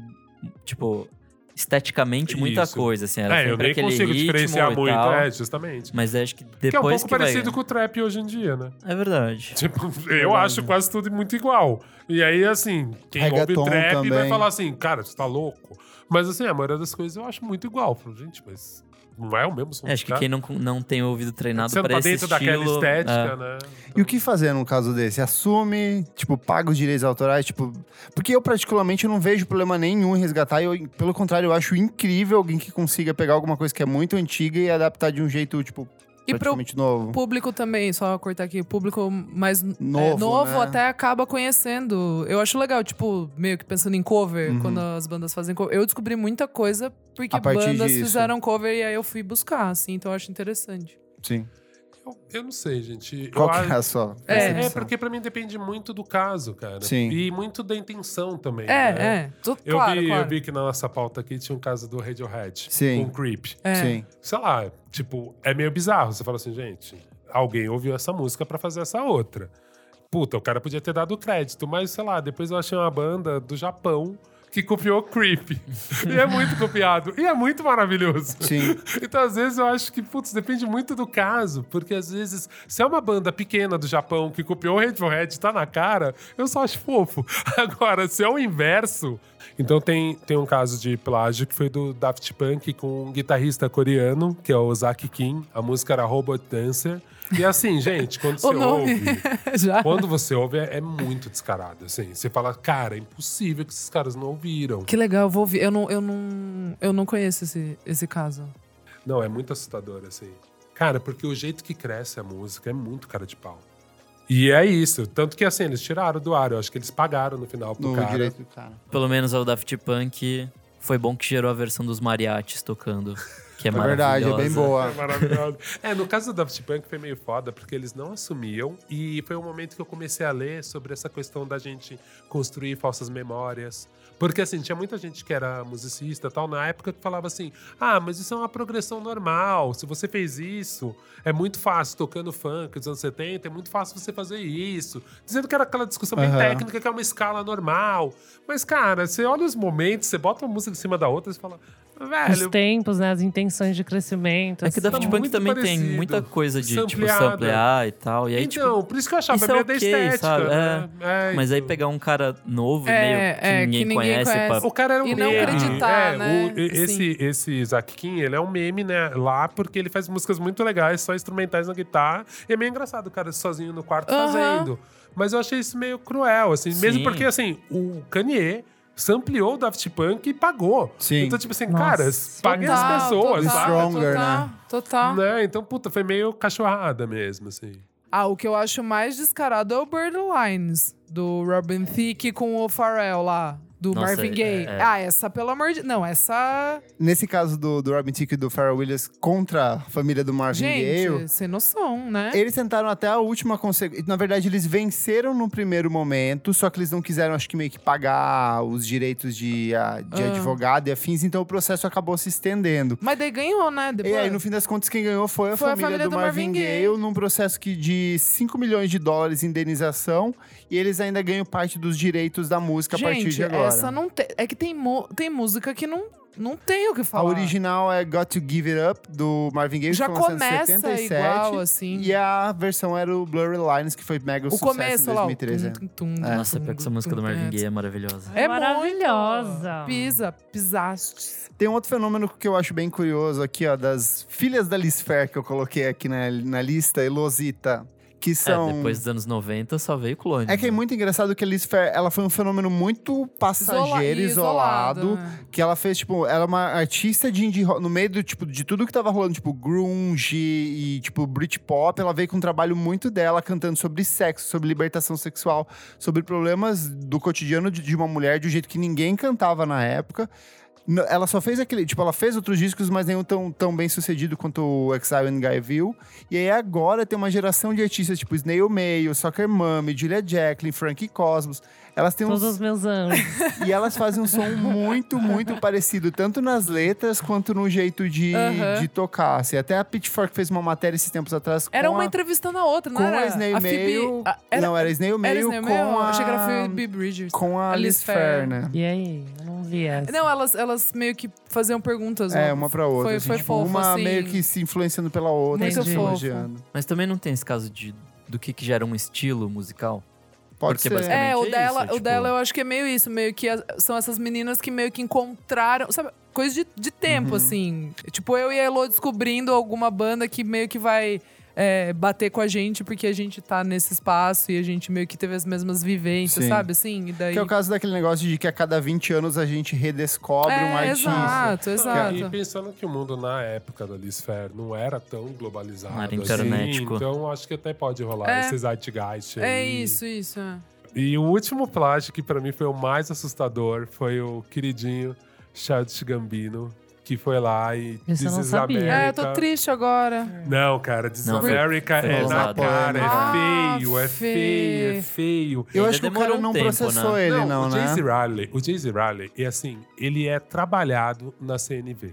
tipo, esteticamente, muita Isso. coisa, assim. Era É, eu nem aquele consigo ritmo diferenciar e muito, tal. é, justamente. Mas acho que depois que é um pouco vai- parecido com o trap hoje em dia, né? É verdade. Tipo, eu acho quase tudo muito igual. E aí, assim, quem Reggaeton ouve trap vai também. falar assim, cara, você tá louco. Mas assim, a maioria das coisas eu acho muito igual. Falo, gente, mas não é o mesmo som É, acho que quem não, não tem ouvido treinado pra tá esse dentro estilo... daquela estética, é. né? E o que fazer num caso desse? Assume, tipo, paga os direitos autorais, tipo... Porque eu, particularmente, não vejo problema nenhum em resgatar. Eu, pelo contrário, eu acho incrível alguém que consiga pegar alguma coisa que é muito antiga e adaptar de um jeito, tipo, E pro praticamente novo. público também, só cortar aqui, público mais é, Novo, novo né? até acaba conhecendo. Eu acho legal, tipo, meio que pensando em cover, Uhum. quando as bandas fazem cover. Eu descobri muita coisa porque bandas disso. fizeram cover e aí eu fui buscar, assim, então eu acho interessante. Sim. Eu, eu não sei, gente. Qual eu que é a sua É, É, porque pra mim depende muito do caso, cara. Sim. E muito da intenção também. É, né? é. Tu- Eu, claro, vi, claro. eu vi que na nossa pauta aqui tinha um caso do Radiohead Sim. com Creep. É. Sim. Sei lá, tipo, é meio bizarro. Você fala assim, gente, alguém ouviu essa música pra fazer essa outra. Puta, o cara podia ter dado crédito, mas sei lá, depois eu achei uma banda do Japão que copiou Creep. e é muito copiado. E é muito maravilhoso. Sim. Então, às vezes, eu acho que, putz, depende muito do caso. Porque, às vezes, se é uma banda pequena do Japão que copiou o Radiohead tá na cara, eu só acho fofo. Agora, se é o inverso... Então, tem, tem um caso de plágio que foi do Daft Punk com um guitarrista coreano, que é o Zaki Kim. A música era Robot Dancer. E assim, gente, quando você ouve... Já. Quando você ouve, é, é muito descarado, assim. Você fala, cara, é impossível que esses caras não ouviram. Que legal, eu vou ouvir. Eu não, eu não, eu não conheço esse, esse caso. Não, é muito assustador, assim. Cara, porque o jeito que cresce a música é muito cara de pau. E é isso. Tanto que, assim, eles tiraram do ar. Eu acho que eles pagaram no final pro No cara. direito do cara. Pelo menos o Daft Punk foi bom que gerou a versão dos mariachis tocando, que é, É verdade, é bem maravilhosa. boa. É maravilhoso. é, no caso do Daft Punk foi meio foda, porque eles não assumiam. E foi o momento que eu comecei a ler sobre essa questão da gente construir falsas memórias. Porque, assim, tinha muita gente que era musicista e tal, na época, que falava assim: ah, mas isso é uma progressão normal. Se você fez isso, é muito fácil. Tocando funk dos anos 70, é muito fácil você fazer isso. Dizendo que era aquela discussão bem Aham. técnica, que é uma escala normal. Mas, cara, você olha os momentos, você bota uma música em cima da outra e você fala. Os Velho, tempos, né? As intenções de crescimento. É que o assim. Daft Punk muito também parecido. tem muita coisa de, tipo, Sampleada. samplear e tal. E aí, então, por isso que eu achava isso é meio da ok, estética, sabe? né? É, tipo, mas aí então. pegar um cara novo, É, meio que, é, que ninguém, ninguém conhece, conhece. pra- O cara era um E não meme. acreditar, é, né? o- esse, esse Zack Kim, ele é um meme, né? Lá, porque ele faz músicas muito legais, só instrumentais na guitarra. E é meio engraçado o cara sozinho no quarto Aham. fazendo. Mas eu achei isso meio cruel, assim. Mesmo Sim. porque, assim, o Kanye sampleou o Daft Punk e pagou. Sim. Então, tipo assim, Nossa, cara, paguem as pessoas, total, sabe? Stronger, total, né? Total. Né? Então, puta, foi meio cachorrada mesmo, assim. Ah, o que eu acho mais descarado é o Borderlines, do Robin Thicke com o Pharrell lá, do Nossa, Marvin Gaye. é- é. Ah, essa, pelo amor de... Não, essa... Nesse caso do, do Robin Thicke e do Pharrell Williams contra a família do Marvin Gente, Gaye, sem noção, né? eles tentaram até a última consequência. Na verdade, eles venceram no primeiro momento, só que eles não quiseram, acho que meio que pagar os direitos de, a- de Ah. advogado e afins, então o processo acabou se estendendo. Mas daí ganhou, né? Depois. E aí, no fim das contas, quem ganhou foi a, Foi a família, família do, do Marvin, Marvin Gaye, Gaye. num processo que de 5 milhões de dólares em indenização, e eles ainda ganham parte dos direitos da música a partir Gente, de agora. Essa não tem... É que tem, tem música que não, não tem o que A falar. original é Got to Give It Up, do Marvin Gaye, Já começa 77. igual, assim. E a versão era o Blurry Lines, que foi mega o sucesso começo em lá, o 2013. tum, tum, tum, Nossa, tum, pior que essa tum, música do tum, Marvin é. Gaye é maravilhosa. É Maravilhosa. muito. Pisa, pisaste. Tem um outro fenômeno que eu acho bem curioso aqui, ó, das filhas da Liz Fair que eu coloquei aqui na, na lista, Elosita. Que são... É, depois dos anos 90 só veio clone. É que é né? muito engraçado que a Liz Fair, ela foi um fenômeno muito passageiro, Isola- isolado, é. que ela fez, tipo, ela é uma artista de indie rock, no meio do, tipo, de tudo que tava rolando, tipo, grunge e, tipo, Britpop, ela veio com um trabalho muito dela, cantando sobre sexo, sobre libertação sexual, sobre problemas do cotidiano de, de uma mulher, de um jeito que ninguém cantava na época. Ela só fez aquele, tipo, ela fez outros discos, mas nenhum tão, tão bem sucedido quanto o Exile and Guyville. E aí agora tem uma geração de artistas tipo Snail Mail, Soccer Mommy, Julia Jacqueline, Frankie Cosmos. Elas têm Todos uns, os meus anos. e elas fazem um som muito, muito parecido, tanto nas letras quanto no jeito de, de tocar. Assim, até a Pitchfork fez uma matéria esses tempos atrás com Era uma a, entrevistando a outra, não com era? a Snail a Phoebe- Mail. a- era, não, era Snail Mail Snail com Mail? a... Achei que era Phoebe Bridgers. com a a Liz Liz Fair. Fair, né? E aí? Eu não vi essa. Não, elas, elas meio que faziam perguntas. É, uma pra outra. Foi, assim, foi tipo, fofo, uma assim. meio que se influenciando pela outra, Muito se fofo. elogiando. Mas também não tem esse caso de do que, que gera um estilo musical? Pode Porque ser. É, o é dela, isso, o tipo- dela eu acho que é meio isso, meio que as- são essas meninas que meio que encontraram, sabe, coisa de, de tempo, Uhum. assim. Tipo, eu e a Elo descobrindo alguma banda que meio que vai é, bater com a gente porque a gente tá nesse espaço e a gente meio que teve as mesmas vivências, Sim. sabe, assim? E daí... Que é o caso daquele negócio de que a cada 20 anos a gente redescobre É, um artista. Exato, exato. E pensando que o mundo na época da Liz Fair não era tão globalizado Não era assim, internetico. então acho que até pode rolar É. esse zeitgeist É aí. isso, isso. é. E o último plágio que pra mim foi o mais assustador foi o queridinho Childish Gambino, que foi lá e Esse eu This não sabia. America. É, eu tô triste agora. Não, cara, This is Não, foi- America foi é na cara, Ah, é feio, é feio, é feio. Eu acho que o cara um não tempo, processou né? ele, não, o né? Jay-Z Riley, o Jay-Z Riley, é assim, ele é trabalhado na CNV.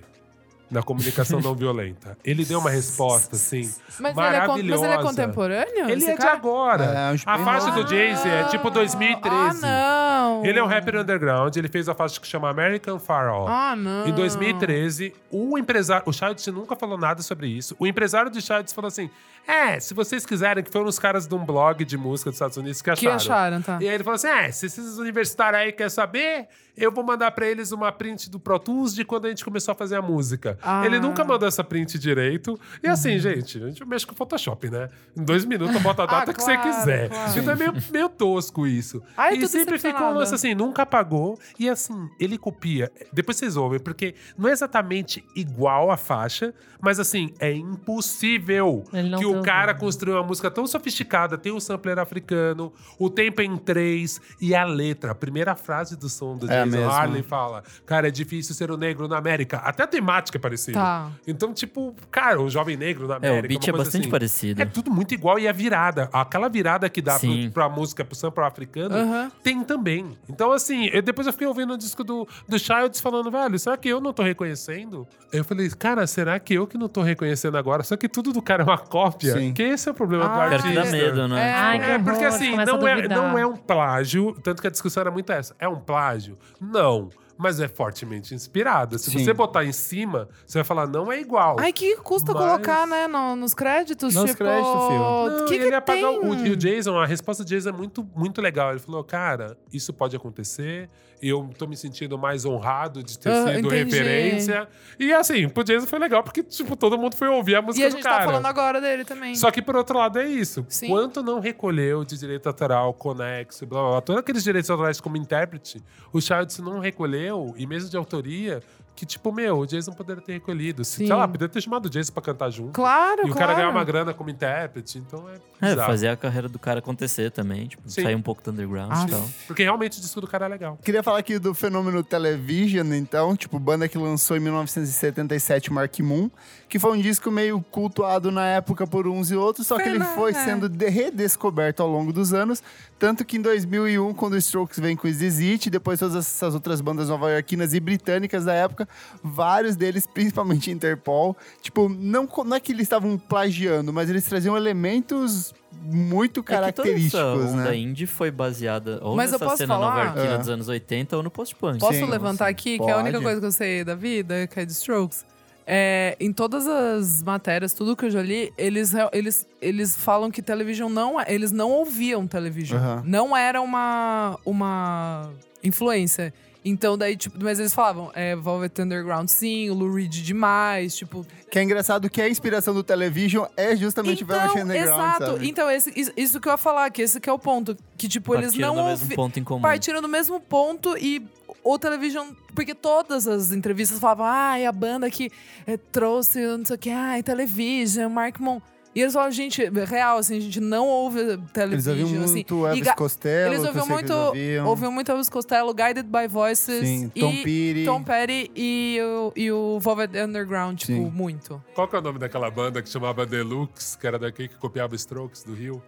Na comunicação não violenta. Ele deu uma resposta, assim, Mas ele, é, mas ele é maravilhosa. contemporâneo? Ele é de agora. É, acho a faixa do Jay-Z é tipo 2013. Ah, não. Ele é um rapper underground, ele fez a faixa que chama American Pharaoh. Ah, não. Em 2013, o empresário. O Childs nunca falou nada sobre isso. O empresário do Childs falou assim: É, se vocês quiserem, que foram os caras de um blog de música dos Estados Unidos que Que acharam. acharam, tá. E aí ele falou assim: É, se esses universitários aí querem saber, eu vou mandar pra eles uma print do Pro Tools de quando a gente começou a fazer a música. Ah. Ele nunca mandou essa print direito. E Uhum. assim, gente, a gente mexe com Photoshop, né? Em dois minutos bota a data Ah, que você claro, quiser. claro. Então é meio, meio tosco isso. Ai, e sempre ficou um lance assim, nunca apagou. E assim, ele copia. Depois vocês ouvem, porque não é exatamente igual a faixa, mas assim, é impossível que o o- cara construiu uma música tão sofisticada, tem o sampler africano, o tempo é em três e a letra. A primeira frase do som do É Jason. Harley fala: Cara, é difícil ser o negro na América. Até a temática é parecida. Tá. Então, tipo, cara, o jovem negro na É, América. o beat é bastante assim. parecido. É tudo muito igual e a virada, aquela virada que dá pro, pra música, pro sample africano, tem também. Então, assim, eu, depois eu fiquei ouvindo o disco do, do Childs falando, velho, será que eu não tô reconhecendo? Eu falei, cara, será que eu que não tô reconhecendo agora? Só que tudo do cara é uma cópia. Sim. Que esse é o problema do Ah, Pior artista. que dá medo, né? É. Ai, que É, porque assim, não é, não é um plágio, tanto que a discussão era muito essa. É um plágio? Não. Mas é fortemente inspirado. Se Sim. você botar em cima, você vai falar, não é igual. Ai, que custa Mas- colocar, né, no- nos créditos? Nos tipo, créditos, filho. Não, que, ele que apagar tem? o, e o Jason, a resposta do Jason é muito, muito legal. Ele falou, cara, isso pode acontecer. Eu tô me sentindo mais honrado de ter Ah, sido entendi. referência. E assim, pro Jason foi legal, porque, tipo, todo mundo foi ouvir a música E a do gente cara. tá falando agora dele também. Só que, por outro lado, é isso. Sim. Quanto não recolheu de direito autoral, conexo, blá blá blá, todos aqueles direitos autorais como intérprete, o Childs não recolheu, e mesmo de autoria, que, tipo, meu, o Jason poderia ter recolhido. Se, Sim. sei lá, poderia ter chamado o Jason pra cantar junto. Claro, E o claro. cara ganhar uma grana como intérprete, então é. É, bizarro. fazer a carreira do cara acontecer também, tipo, Sim. sair um pouco do underground Ah, e tal. Porque realmente o disco do cara é legal. Queria falar aqui do fenômeno Television, então, tipo, banda que lançou em 1977 Mark Moon, que foi um disco meio cultuado na época por uns e outros, só que ele foi sendo de- redescoberto ao longo dos anos, tanto que em 2001, quando o Strokes vem com Is It, depois todas essas outras bandas nova-iorquinas e britânicas da época, vários deles, principalmente Interpol, tipo, não, não é que eles estavam plagiando, mas eles traziam elementos muito É que toda essa característicos, onda né? indie foi baseada ou Mas eu nessa posso cena falar? nova-iorquina É. dos anos 80 ou no post-punk. Posso Sim, levantar aqui, que é a única Pode. coisa que eu sei da vida, que é de Strokes. É, em todas as matérias, tudo que eu já li, eles, eles, eles falam que television não é. Eles não ouviam television. Aham. Não era uma, uma influência. Então, daí, tipo, mas eles falavam, é, Velvet Underground sim, o Lou Reed demais, tipo. Que é engraçado que a inspiração do Television é justamente então, Velvet Underground, exato. sabe? Então, esse- isso, que eu ia falar, que esse que é o ponto. Que, tipo, eles Partiram não do mesmo ouvi- ponto em comum. partiram do mesmo ponto e o Television. Porque todas as entrevistas falavam, ai, a banda que eh, trouxe não sei o que, ai, Television, Mark Mon. E eles falavam, gente, real, assim, a gente não ouve Eles Television. ouviam assim. muito E Elvis Costello, Eles que eu ouviam muito, eles ouviam. ouviam muito Elvis Costello, Guided by Voices Sim, e Tom Petty. Tom Petty e o, e o Velvet Underground, tipo, Sim. muito. Qual que é o nome daquela banda que chamava Deluxe, que era daqui que copiava Strokes do Rio?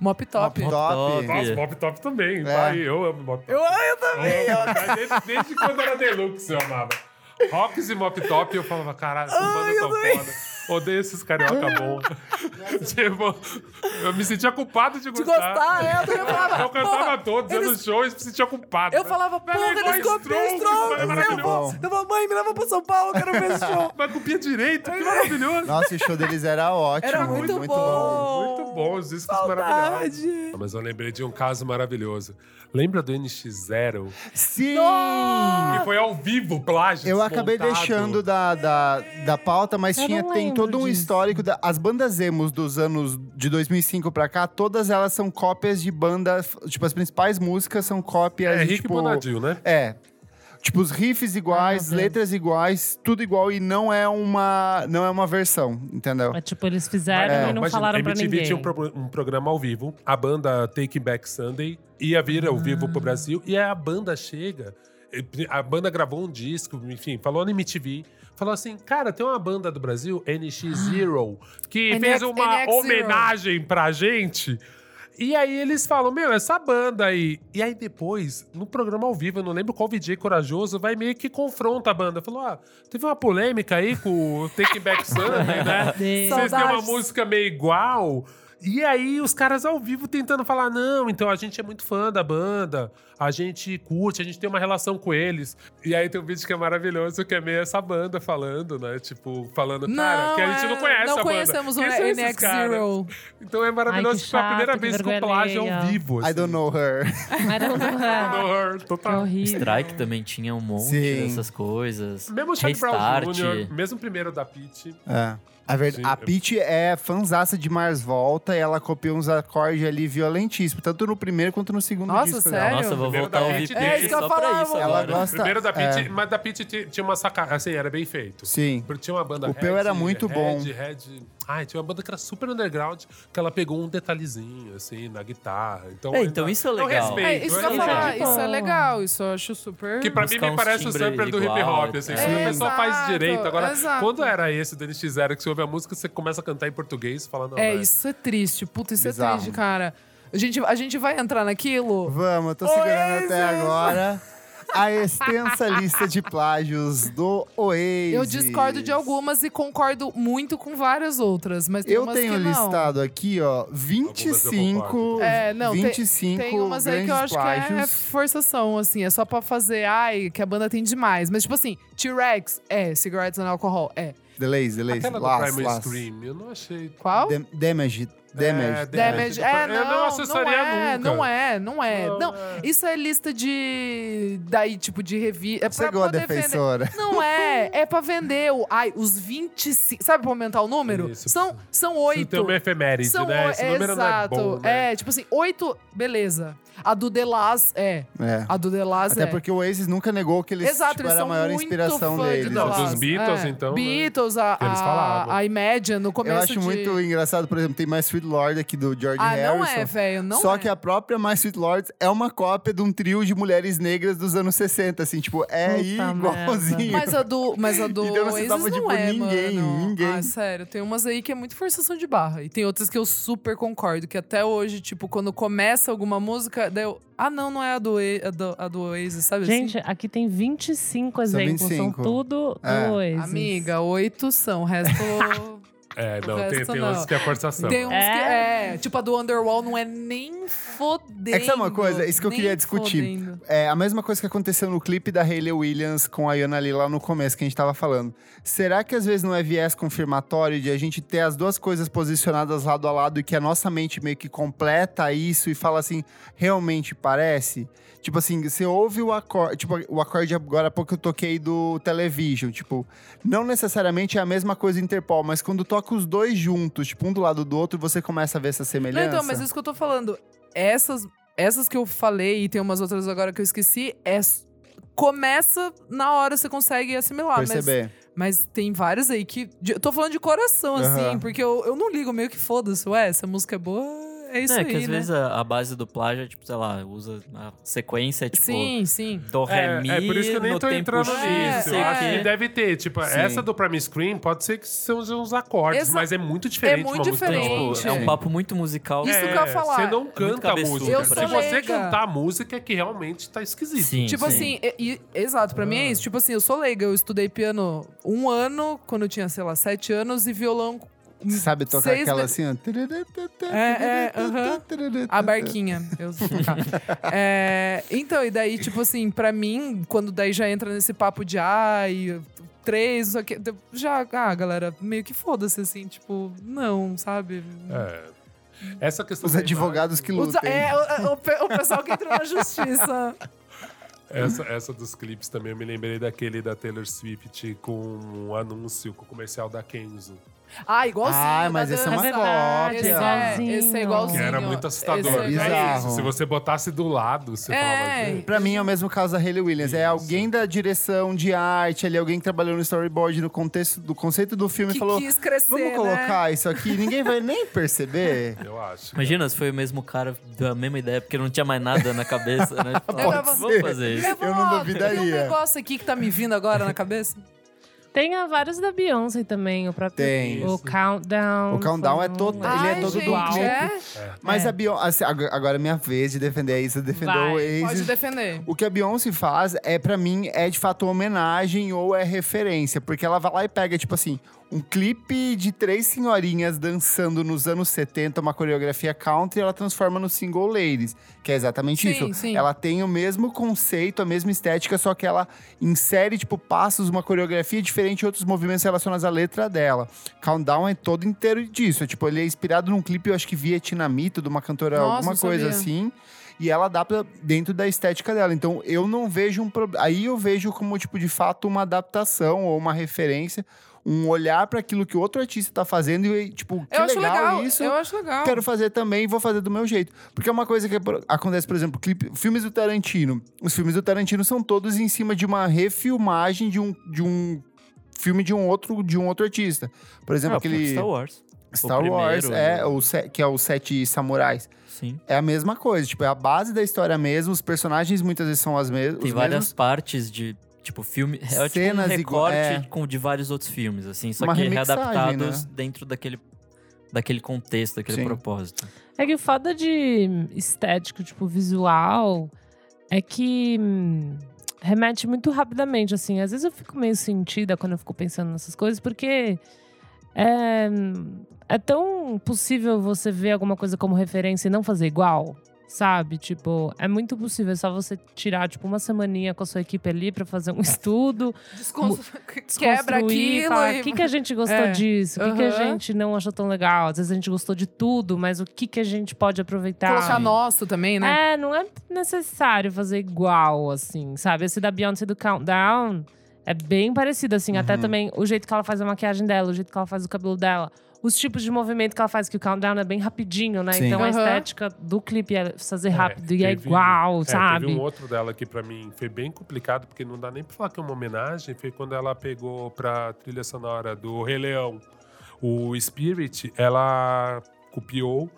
Mop Top. Mop Top. Top. Nossa. Mop Top também. É. Vai, eu amo Mop Top. Eu, eu também. Eu mas desde, desde quando era Deluxe eu amava. Rocks e Mop Top, eu falava, caralho, essa banda tão foda. Odeio esses carioca bom. tipo, eu me sentia culpado de De gostar. gostar, é, eu também falava. Eu cantava todos, eles- nos shows, me sentia culpado. Eu falava, Mas porra, é eles copiam Strokes, é Eu maravilhoso. vou, eu vou, mãe, me leva pra São Paulo, eu quero ver esse show. Mas copia direito, que maravilhoso. Nossa, o show deles era ótimo. Era muito, muito, bom. Muito bom, os discos maravilhosos. Saudade. Mas eu lembrei de um caso maravilhoso. Lembra do NX0? Sim! Que foi ao vivo, plágio. Eu acabei deixando da, da, da pauta, mas Eu tinha, tem todo um disso. histórico. Da, as bandas emos dos anos de 2005 pra cá, todas elas são cópias de bandas. Tipo, as principais músicas são cópias É de, Rick tipo, Bonadio, né? É. Tipo, os riffs iguais, Deus. letras iguais, tudo igual e não é uma, não é uma versão, entendeu? Mas, tipo, eles fizeram É, e não Imagina, falaram a pra MTV ninguém. tinha um, pro- um programa ao vivo, a banda Take Back Sunday ia vir ao vivo Ah. pro Brasil, e aí a banda chega, a banda gravou um disco, enfim, falou na MTV, falou assim, cara, tem uma banda do Brasil, NX Zero, que NX fez uma NX Zero. homenagem pra gente. E aí eles falam, meu, essa banda aí. E aí depois, no programa ao vivo, eu não lembro qual VJ corajoso, vai meio que confronta a banda. Falou, ah, teve uma polêmica aí com o Take Back Sunday, né? Vocês têm uma música meio igual. E aí, os caras ao vivo tentando falar: não, então a gente é muito fã da banda, a gente curte, a gente tem uma relação com eles. E aí tem um vídeo que é maravilhoso, que é meio essa banda falando, né? Tipo, falando, cara, que a gente não é, conhece Não a banda. conhecemos o NX? Zero. Então é maravilhoso, Ai, que que foi a primeira chato, que vez que o vergonha plágio ao vivo. I assim. don't know her. Não, não, Know her, Que total. horrível. Strike também tinha um monte Sim. dessas coisas. Mesmo o Charlie Brown. Jr., mesmo o primeiro da Pitty. É. A, ver... Sim, a Peach é fanzaça de Mars Volta e ela copia uns acordes ali violentíssimos, tanto no primeiro quanto no segundo Nossa, disco sério? Nossa, eu vou Primeiro voltar a da ouvir Pitty É isso que eu só pra isso Ela agora. gosta- Primeiro da Pitty, é. mas da ti- tinha uma sacada, assim, era bem feito. Sim. Porque tinha uma banda O Peu era muito Red, bom. Red, Ai, tinha uma banda que era super underground, que ela pegou um detalhezinho, assim, na guitarra. Então, É, então isso é legal. respeito, É, isso eu é falar, isso é legal, isso eu acho super. Que pra mim Buscar me uns parece o sampler do hip hop, assim. tal. Se a pessoa faz direito. Agora, exato. quando era esse do NX0 que você ouve a música, você começa a cantar em português e fala, não, É, isso é triste. Puta, isso Bizarro. é triste, cara. A gente, a gente vai entrar naquilo? Vamos, eu tô segurando Oasis! até agora a extensa lista de plágios do Oasis. Eu discordo de algumas e concordo muito com várias outras, mas tem Eu umas tenho que não. listado aqui, ó, concordo. 25, É, não, tem- 25 Tem umas aí que eu acho que é plágios. forçação, assim. É só pra fazer, ai, que a banda tem demais. Mas, tipo assim, T-Rex, é. Cigarettes and Alcohol, é. Delays, delays, Aquela do Last, Primal Last. Scream, eu não achei... Qual? Dam- Damage, Damage. Damage. Eu É, não não, acessaria não é, nunca. não é, não é. Não, Não, é. isso é lista de. Daí, tipo, de revista. É pra gosta poder vender. defensora. Não é, é pra vender o. Ai, os 25. Sabe pra aumentar o número? Isso. São, são oito. tem uma efeméride, São né? Esse número exato. não é bom, né? É, tipo assim, oito, beleza. A do The Last é. É. A do The Last Até é. porque o Oasis nunca negou que eles Exato, tipo, eles era a maior inspiração de deles. Não, dos Beatles, É. então, né? Beatles, a, Eles a, falavam. a Imagine, no começo Eu acho de... muito engraçado, por exemplo, tem My Sweet Lord aqui do George Ah, Harrison. não é, velho, não Só é. que a própria My Sweet Lord é uma cópia de um trio de mulheres negras dos anos 60, assim, tipo, é Puta igualzinho. Mas a do, mas a do Então não Oasis não tipo, é, ninguém, mano. ninguém. Ah, sério, tem umas aí que é muito forçação de barra. E tem outras que eu super concordo, que até hoje, tipo, quando começa alguma música, daí eu... Ah, não, não é a do, a do, a do Oasis, sabe Gente, assim? aqui tem 25 exemplos. 25. São tudo É. do Oasis. Amiga, oito são, o resto... É, não, tem, resto tem não. uns que é forçação. Tem uns É? que. É, tipo a do Underwall não é nem fodendo. É que sabe uma coisa? Isso que eu queria discutir. fodendo. É a mesma coisa que aconteceu no clipe da Hayley Williams com a Yana Lee lá no começo, que a gente tava falando. Será que às vezes não é viés confirmatório de a gente ter as duas coisas posicionadas lado a lado e que a nossa mente meio que completa isso e fala assim, realmente parece? Tipo assim, você ouve o acorde, tipo, o acorde agora há pouco eu toquei do Television, tipo, não necessariamente é a mesma coisa Interpol, mas quando toca os dois juntos, tipo, um do lado do outro, você começa a ver essa Não, semelhança. então, mas isso que eu tô falando. Essas, essas que eu falei, e tem umas outras agora que eu esqueci, é. Começa na hora você consegue assimilar. Mas, perceber. mas tem várias aí que. de- Eu tô falando de coração, assim, Aham. porque eu, eu não ligo, meio que foda-se. Ué, essa música é boa, é isso é, aí, que às né? vezes a, a base do plágio é, tipo, sei lá, usa a sequência, tipo, Sim, sim. do ré, mi, É, é por isso que eu nem no tô tempo entrando É, nisso. Eu o acho que deve ter. Tipo, Sim. essa do Prime Screen pode ser que sejam uns acordes, Exa- mas é muito diferente. muito uma música diferente. Tipo, é um papo muito musical. Isso É, que eu ia falar. Você não muito canta a música. Eu Se você leiga. cantar a música, é que realmente tá esquisito. Sim, Tipo sim. assim, e- e- exato, pra mim é isso. Tipo assim, eu sou leiga, eu estudei piano um ano, quando eu tinha, sei lá, sete anos, e violão. Sabe tocar seis aquela assim, ó. É, é. A barquinha, eu tocar. É, então, e daí, tipo assim, pra mim, quando daí já entra nesse papo de ai, três, isso aqui, já, ah, galera, meio que foda-se, assim, tipo, não, sabe? É. Essa questão Os advogados que Os- lutem. é, o, o pe- o pessoal que entrou na justiça. Essa, essa dos clipes também, eu me lembrei daquele da Taylor Swift com um anúncio, com o comercial da Kenzo. Ah, igualzinho. Ah, mas esse é uma cópia. Esse é, Igualzinho. esse é Que igualzinho. era muito assustador. Esse é É isso. Se você botasse do lado, você É. falava. "Gente, Pra mim é o mesmo caso da Hayley Williams. É Isso. alguém da direção de arte, ali, alguém que trabalhou no storyboard, no contexto do conceito do filme, Que falou: quis crescer, vamos né? colocar isso aqui, ninguém vai nem perceber. Eu acho. Imagina se foi o mesmo cara da mesma ideia, porque não tinha mais nada na cabeça, né? Pode ser. vamos fazer isso. Eu não Ó, Tem um duvidaria. negócio aqui que tá me vindo agora na cabeça. Tem a vários da Beyoncé também, o próprio. Tem. O Countdown. O Countdown é todo- Ele é Ai, todo do gente, clipe. é? Mas É. a Beyoncé. ag- Agora é minha vez de defender defendeu Vai, o Ace. Pode defender. O que a Beyoncé faz é, pra mim, é de fato uma homenagem ou é referência. Porque ela vai lá e pega, tipo assim, um clipe de três senhorinhas dançando nos anos 70, uma coreografia country, e ela transforma no single Ladies. Que é exatamente Sim, isso. sim. Ela tem o mesmo conceito, a mesma estética, só que ela insere, tipo, passos, uma coreografia diferente e outros movimentos relacionados à letra dela. Countdown é todo inteiro disso. É, tipo, ele é inspirado num clipe, eu acho que vietnamita, de uma cantora, Nossa, alguma coisa assim e ela adapta dentro da estética dela. Então eu não vejo um problema. Aí eu vejo como, tipo, de fato, uma adaptação ou uma referência, um olhar para aquilo que o outro artista tá fazendo e, tipo, que Eu acho legal, legal. isso. Eu acho legal. Quero fazer também e vou fazer do meu jeito. Porque é uma coisa que acontece, por exemplo, clipe, filmes do Tarantino. Os filmes do Tarantino são todos em cima de uma refilmagem de um, de um filme de um outro, de um outro artista. Por exemplo, Ah, aquele Star Wars. Star o Wars, primeiro, é, né? o se- que é o Sete Samurais. Sim. É a mesma coisa, tipo, é a base da história mesmo, os personagens muitas vezes são as mes Tem várias mesmos. partes de, tipo, filme. É tipo um Cenas igual- recorte é. com, de vários outros filmes, assim. Só Uma que readaptados né? dentro daquele, daquele contexto, daquele Sim. propósito. É que foda de estético, tipo, visual, é que hum, remete muito rapidamente, assim. Às vezes eu fico meio sentida quando eu fico pensando nessas coisas, porque é, é tão possível você ver alguma coisa como referência e não fazer igual, sabe? Tipo, é muito possível. É só você tirar, tipo, uma semaninha com a sua equipe ali pra fazer um estudo, Descon- Quebra desconstruir, aquilo falar, e... O que, que a gente gostou É. disso? O que, que a gente não achou tão legal? Às vezes a gente gostou de tudo, mas o que, que a gente pode aproveitar? Colocar nosso também, né? É, não é necessário fazer igual, assim, sabe? Esse da Beyoncé do Countdown é bem parecido, assim. Até Uhum. também o jeito que ela faz a maquiagem dela, o jeito que ela faz o cabelo dela. Os tipos de movimento que ela faz, que o Countdown é bem rapidinho, né? Sim. Então a Aham. estética do clipe é fazer rápido e é teve- igual, é, sabe? Teve um outro dela que pra mim foi bem complicado, porque não dá nem pra falar que é uma homenagem. Foi quando ela pegou pra trilha sonora do Rei Leão o Spirit, ela copiou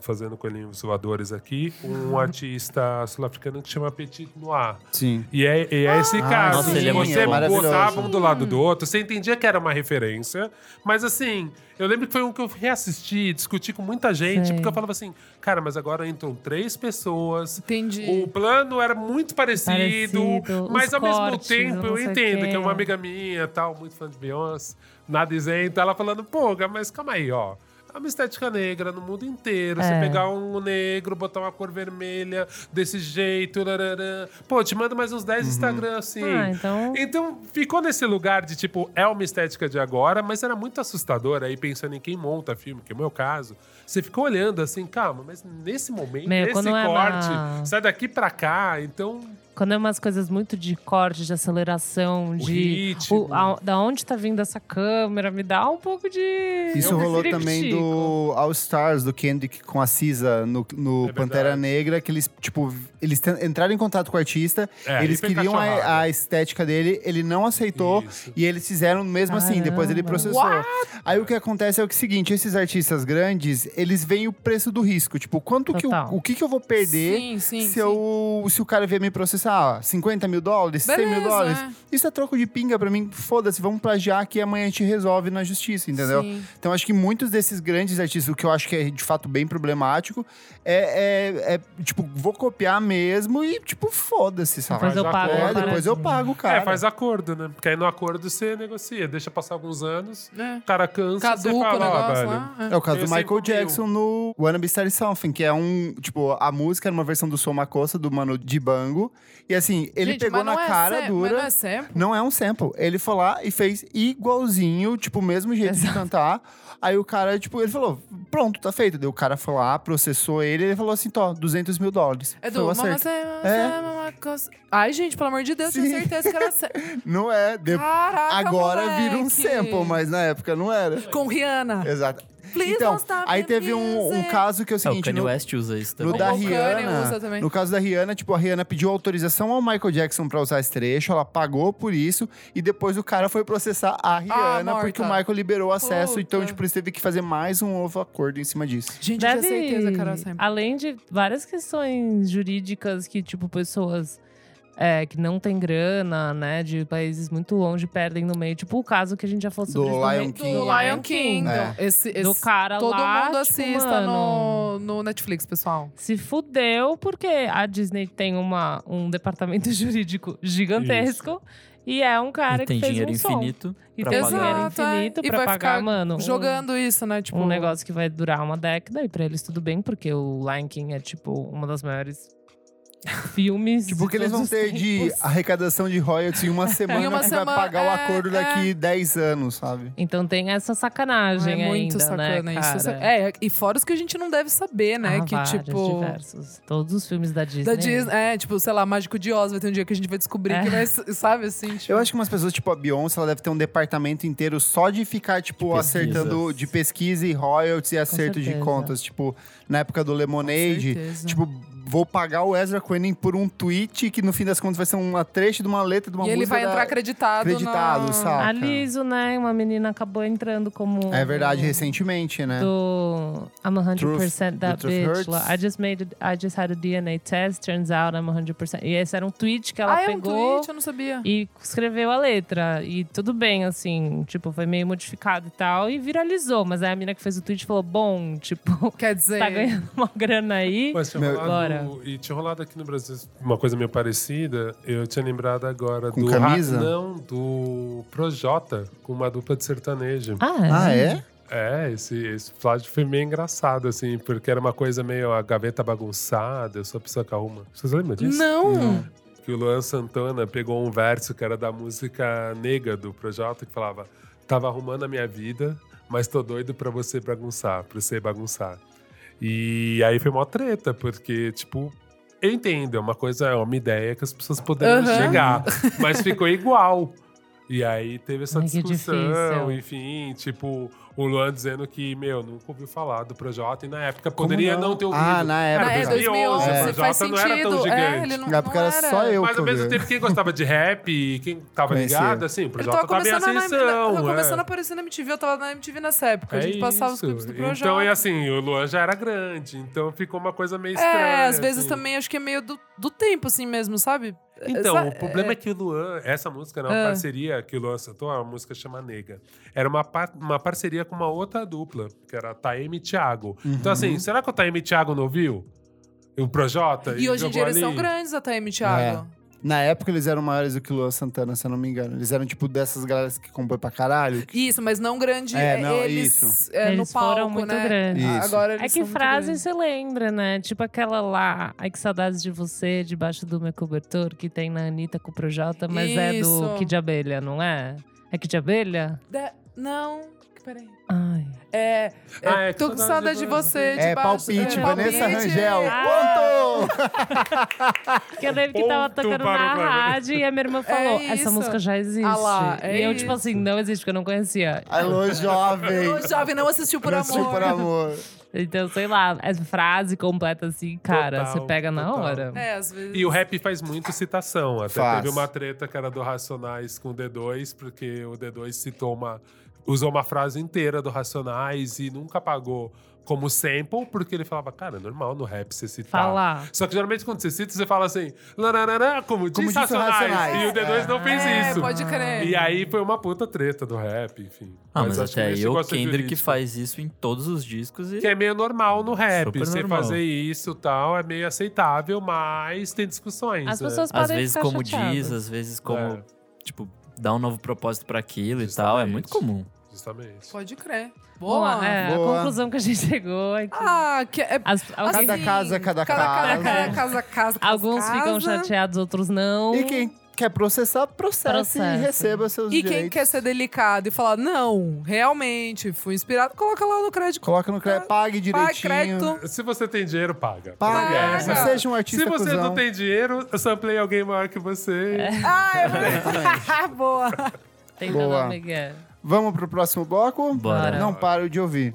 fazendo coelhinhos voadores aqui, um artista sul-africano que chama Petit Noir. Sim. E é, e é esse caso. nossa, ele é você botava um do lado do outro, você entendia que era uma referência, mas assim, eu lembro que foi um que eu reassisti, discuti com muita gente, Sei. porque eu falava assim, cara, mas agora entram três pessoas. Entendi. O plano era muito parecido, Parecido, mas ao mesmo cortes, tempo não eu entendo que é uma amiga minha, tal, muito fã de Beyoncé, nada isenta, ela falando, pô, mas calma aí, ó. É uma estética negra no mundo inteiro. Você É. pegar um negro, botar uma cor vermelha desse jeito. lararã. Pô, te manda mais uns 10 Instagram assim. Ah, então. Então, ficou nesse lugar de tipo, é uma estética de agora, mas era muito assustador aí pensando em quem monta filme, que é o meu caso. Você ficou olhando assim, calma, mas nesse momento, Meu, nesse é corte, na- sai daqui pra cá, então. Quando é umas coisas muito de corte, de aceleração, de. ritmo. a- da onde tá vindo essa câmera, me dá um pouco de. Isso Eu rolou também do All Stars, do Kendrick com a Cisa no, no É Pantera. Negra, que eles, tipo, eles entraram em contato com o artista, É, eles queriam a, a estética dele, ele não aceitou Isso. e eles fizeram mesmo assim, depois ele Caramba. processou. Aí o que acontece é o seguinte, esses artistas grandes, eles veem o preço do risco, tipo, quanto que eu, Total. o que que eu vou perder Sim, sim, se, sim. eu, se o cara vier me processar, 50 mil dólares, 100 mil Beleza, dólares? é. Isso é troco de pinga pra mim, foda-se, vamos plagiar que amanhã a gente resolve na justiça, entendeu? Sim. Então acho que muitos desses grandes artistas, o que eu acho que é de fato bem problemático, é, é- é, tipo, vou copiar mesmo e, tipo, foda-se, sabe? Depois eu Faz pago. acordo. É, depois eu pago, cara. É, faz acordo, né? Porque aí no acordo você negocia, deixa passar alguns anos, É. o cara cansa, você Caduca o fala, ó, negócio velho. lá. é. É o caso do Michael Jackson no Wanna Be Starting Something, que é um, tipo, a música era uma versão do Som Makossa, do Mano Dibango. E assim, ele Gente, pegou na é cara sam- dura. Não é sample? Não é um sample. Ele foi lá e fez igualzinho, tipo, o mesmo jeito de cantar. Aí o cara, tipo, ele falou, pronto, tá feito. Daí o cara foi lá, processou ele e ele falou assim, tó, 200 mil dólares. É do É. Sam- Mama Cos- Ai, gente, pelo amor de Deus, tinha Sim. certeza que era sample. Não é. De- Caraca, Agora vira um moleque. sample, mas na época não era. Com Rihanna. Exato. Please então, don't stop aí teve um, um music. caso que é o É, o seguinte... Kanye no- West usa isso No também. da O Kanye Rihanna, usa também. no caso da Rihanna, tipo, a Rihanna pediu autorização ao Michael Jackson pra usar esse trecho, ela pagou por isso, e depois o cara foi processar a Rihanna morta. porque o Michael liberou acesso, Puta. então, tipo, eles teve que fazer mais um novo acordo em cima disso. Gente, tinha certeza sample. além de várias questões jurídicas que, tipo, pessoas é, que não têm grana, né, de países muito longe, perdem no meio. Tipo o caso que a gente já falou sobre Do isso Lion King. Do Lion King. É. Esse, esse, Do cara todo lá, mundo tipo, assista mano, no, no Netflix, pessoal. Se fudeu porque a Disney tem uma, um departamento jurídico gigantesco. E é um cara E tem que fez dinheiro um som. infinito E tem pagar. dinheiro Exato, é. infinito E pra vai pagar, ficar mano. um- Jogando isso, né? Tipo, um negócio que vai durar uma década e pra eles tudo bem, porque o Lion King é tipo uma das maiores filmes. Tipo, de que eles vão ter de tempos. arrecadação de royalties em uma semana uma que vai semana, pagar o é, acordo daqui 10 anos, sabe? Então tem essa sacanagem é muito ainda, sacana né, isso. cara? É, e fora os que a gente não deve saber, né? Ah, que vários, tipo. diversos. Todos os filmes da Disney. Da Disney, é, tipo, sei lá, Mágico de Oz vai ter um dia que a gente vai descobrir É. que vai, sabe assim? Tipo, Eu acho que umas pessoas, tipo a Beyoncé, ela deve ter um departamento inteiro só de ficar, tipo, De acertando de pesquisa e royalties e acerto de contas. Tipo, na época do Lemonade, tipo, vou pagar o Ezra Koenig por um tweet que no fim das contas vai ser uma trecho de uma letra de uma e música. ele vai da- entrar acreditado. acreditado, na... sabe? A Liso, né? Uma menina acabou entrando como. É verdade, recentemente, né? Do I'm 100% that do Truth bitch. Hurts. lá. I just made it, I just had a DNA test, turns out I'm 100%. E esse era um tweet que ela ah, é um pegou tweet, eu não sabia. e escreveu a letra. E tudo bem, assim, tipo, foi meio modificado e tal. E viralizou. Mas aí a menina que fez o tweet falou: bom, tipo, Quer dizer. tá ganhando uma grana aí. Mas tinha Meu- rolado, e tinha rolado aqui no Brasil uma coisa meio parecida. Eu tinha lembrado agora Com do camisa? Ra- não, do Projota, com uma dupla de sertanejo. Ah, é? Ah, é? É, esse, esse flash foi meio engraçado, assim, porque era uma coisa meio a gaveta bagunçada, eu sou a pessoa que arruma. Vocês lembram disso? Não! Que o Luan Santana pegou um verso que era da música Nega do Projota, que falava: Tava arrumando a minha vida, mas tô doido pra você bagunçar, pra você bagunçar. E aí foi uma treta, porque, tipo, eu entendo, é uma coisa, é uma ideia que as pessoas poderiam Aham. chegar, mas ficou igual. E aí teve essa Ai, discussão, enfim, tipo, o Luan dizendo que, meu, nunca ouviu falar do Projota e na época poderia não? não, ter ouvido. Ah, na época. Era É, 2011, 2011, o É. faz Projota sentido. não era tão é, gigante. ele não, Na época era só eu. Mas ao mesmo tempo, quem gostava de rap e quem tava Conhecia. ligado, assim, o Projota tava tava em começando, na, ascensão. tava é. começando a aparecer na MTV, eu tava na MTV nessa época. a gente É passava os isso. clipes do Projota. Então, e assim, o Luan já era grande, então ficou uma coisa meio estranha. É, às vezes assim. também acho que é meio do, do tempo, assim mesmo, sabe? Então, Essa- o problema é, que o Luan, essa música era uma Ah. parceria que o Luan cantou, uma música chama Nega. Era uma, par- uma parceria com uma outra dupla, que era a Taeme e Thiago. Então, assim, será que o Taeme e Thiago não ouviu? O Projota? E hoje em dia eles são grandes até, M. Thiago. Na época eles eram maiores do que o Luan Santana, se eu não me engano. Eles eram tipo dessas galera que compõem pra caralho. Isso, mas não grande. É, não, eles isso. é, no Eles palco, foram muito né? grandes. Isso. Agora É que frase você lembra, né? Tipo aquela lá, ai que saudades de você, debaixo do meu cobertor, que tem na Anitta com o Projota, mas é Isso. do Kid Abelha, não é? É Kid Abelha? De- Não, peraí. Ai. É, é, Ah, é, tô com saudade de você. É, debaixo- palpite, é, Vanessa palpite. Rangel. Ah. Ponto! Que eu lembro que tava tocando na rádio e a minha irmã falou: essa isso. música já existe. Ah lá, é e eu, tipo isso. assim, não existe, porque eu não conhecia. Alô, jovem! O jovem não assistiu por Assistiu amor. por amor. Então, sei lá, essa frase completa assim, cara, Total, você pega na total. hora. É, às vezes. E o rap faz muito citação. Até Faz. teve uma treta que era do Racionais com o D2, porque o D2 citou uma. Usou uma frase inteira do Racionais e nunca pagou como sample, porque ele falava, cara, é normal no rap você citar. Falar. Só que geralmente quando você cita, você fala assim, como, Como diz Racionais. Racionais. E o D2 não fez É, isso. pode crer. E aí foi uma puta treta do rap, enfim. Ah, mas, que até aí o Kendrick jurídico. faz isso em todos os discos e Que é meio normal no rap. Super Você normal. fazer isso e tal é meio aceitável, mas tem discussões. As né? pessoas às podem vezes ficar como chateadas. diz, às vezes como, É. tipo, dá um novo propósito pra aquilo e tal, é muito comum. Justamente. Pode crer. Bom, Boa. é, Boa. a conclusão que a gente chegou é que Ah, que é. as- alguém- Cada casa, cada cada casa. Cada casa, casa, alguns casa. ficam chateados, outros não. E quem quer processar, processa e Processa. receba seus E direitos. quem quer ser delicado e falar, não, realmente, fui inspirado, coloca lá no crédito. Coloca no crédito, pague direitinho. crédito. Se você tem dinheiro, paga. Paga. Paga. Não seja um artista Se você cuzão. não tem dinheiro, eu samplei alguém maior que você. Ah, é verdade. Boa. Tenta Boa. não, Miguel. Vamos pro próximo bloco? Bora. Não paro de ouvir.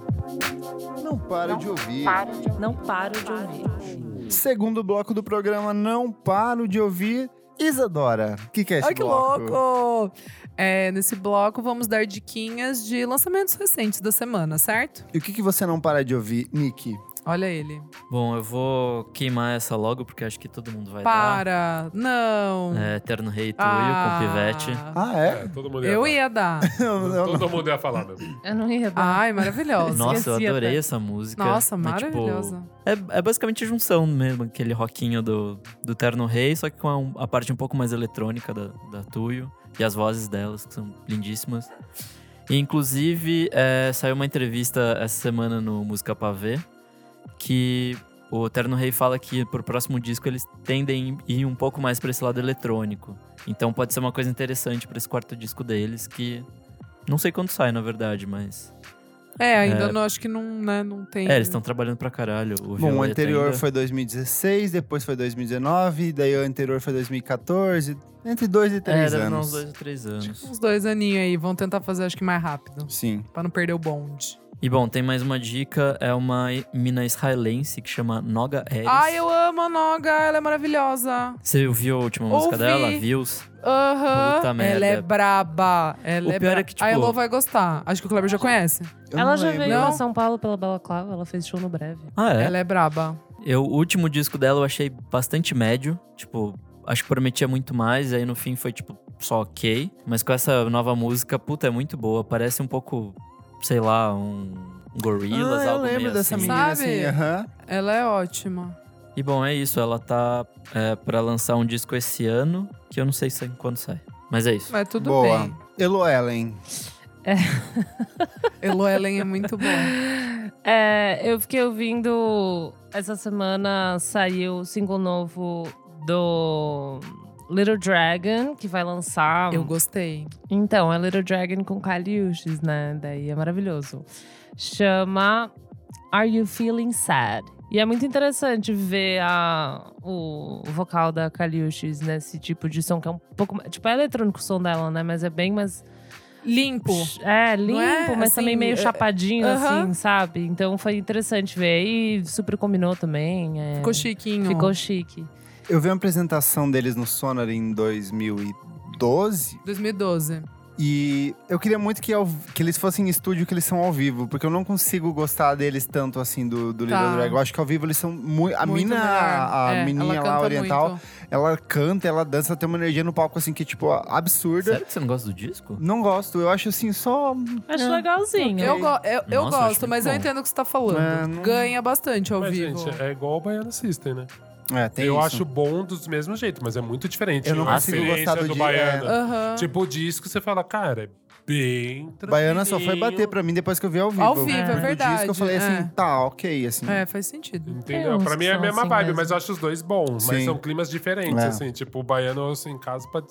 Não paro de ouvir. Não paro de ouvir. Segundo bloco do programa Não Paro de Ouvir. Isadora, o que, que é esse Ai, que bloco? louco! É, nesse bloco, vamos dar diquinhas de lançamentos recentes da semana, certo? E o que, que você não para de ouvir, Nick? Olha ele. Bom, eu vou queimar essa logo, porque acho que todo mundo vai Para! Não! dar. É, Eterno Rei Tuyo Ah, com Pivete. Ah, é? É, todo mundo ia Eu dar. ia dar. Eu- eu- Todo mundo ia falar mesmo. Eu não ia dar. Ai, maravilhosa. Nossa, eu adorei até. essa música. Nossa, Mas, tipo, maravilhosa. é, é basicamente junção mesmo, aquele rockinho do, do Terno Rei, só que com a, a parte um pouco mais eletrônica da, da Tuyo. E as vozes delas, que são lindíssimas. E, inclusive, é, saiu uma entrevista essa semana no Música Pavê, que o Terno Rei fala que pro próximo disco eles tendem a ir um pouco mais pra esse lado eletrônico. Então pode ser uma coisa interessante pra esse quarto disco deles, que não sei quando sai, na verdade, mas. É, ainda É. não acho que não, né, não tem. É, eles estão trabalhando pra caralho. O Bom, o anterior ainda. foi 2016, depois foi 2019, daí o anterior foi 2014. Entre dois e É, três dar anos. uns dois ou três anos. Uns dois aninhos aí. Vão tentar fazer, acho que mais rápido. Sim. Pra não perder o bonde. E bom, tem mais uma dica, é uma mina israelense que chama Noga Eris. Ai, eu amo a Noga, ela é maravilhosa. Você ouviu a última música Ouvi. dela, Views? Aham. Puta merda. Ela é braba. Ela O é pior é braba. que, tipo- A Elo vai gostar. Acho que o Kleber já conhece. Eu ela já lembro. veio Não? a São Paulo pela Balaclava, ela fez show no Breve. Ah, é? Ela é braba. Eu, o último disco dela eu achei bastante médio. Tipo, acho que prometia muito mais. Aí no fim foi, tipo, só ok. Mas com essa nova música, puta, é muito boa. Parece um pouco, sei lá, um, Gorillaz, Ah, eu algo lembro meio dessa assim. menina Sabe? assim, aham. Ela é ótima. E bom, é isso. Ela tá é, pra lançar um disco esse ano, que eu não sei se quando sai. Mas é isso. Mas tudo Boa. bem. Elo Ellen. Elo Ellen é muito bom. É, eu fiquei ouvindo. Essa semana saiu o single novo do Little Dragon, que vai lançar. Eu gostei. Então, é Little Dragon com Kaliushis, né? Daí é maravilhoso. Chama Are You Feeling Sad? E é muito interessante ver a, o vocal da Kaliushis nesse tipo de som, que é um pouco. mais- Tipo, é eletrônico o som dela, né? Mas é bem mais. Limpo. É, limpo, é? mas Assim, também meio é- chapadinho, aham. assim, sabe? Então foi interessante ver. E super combinou também. é, Ficou chiquinho. Ficou chique. Eu vi uma apresentação deles no Sonar em 2012 2012. e eu queria muito que, ao- que eles fossem em estúdio, que eles são ao vivo, porque eu não consigo gostar deles tanto assim do, do Little Tá. Drag. Eu acho que ao vivo eles são muito. A Muito mina, a É, menina lá oriental, muito. ela canta, ela dança, ela tem uma energia no palco assim que, tipo, absurda. Sério que você não gosta do disco? Não gosto, eu acho assim, só. Acho É. legalzinho. Eu, go- eu, eu Nossa, gosto, mas eu entendo o que você tá falando. É, não- Ganha bastante ao Mas, vivo. gente, é igual o Baiano System, né? É, tem eu isso. acho bom dos mesmos jeitos, mas é muito diferente. Eu não a consigo gostar do do di- Baiano. Aham. Tipo, o disco, você fala, cara, é bem Baiana só foi bater pra mim depois que eu vi ao vivo. Ao vivo, é Porque o verdade, disco eu falei assim, é. tá, ok, assim. É, faz sentido. Entendeu? uns Pra mim é a mesma assim vibe, mesmo. mas eu acho os dois bons. Mas Sim. são climas diferentes, É. assim. Tipo, o baiano eu ouço em casa pra,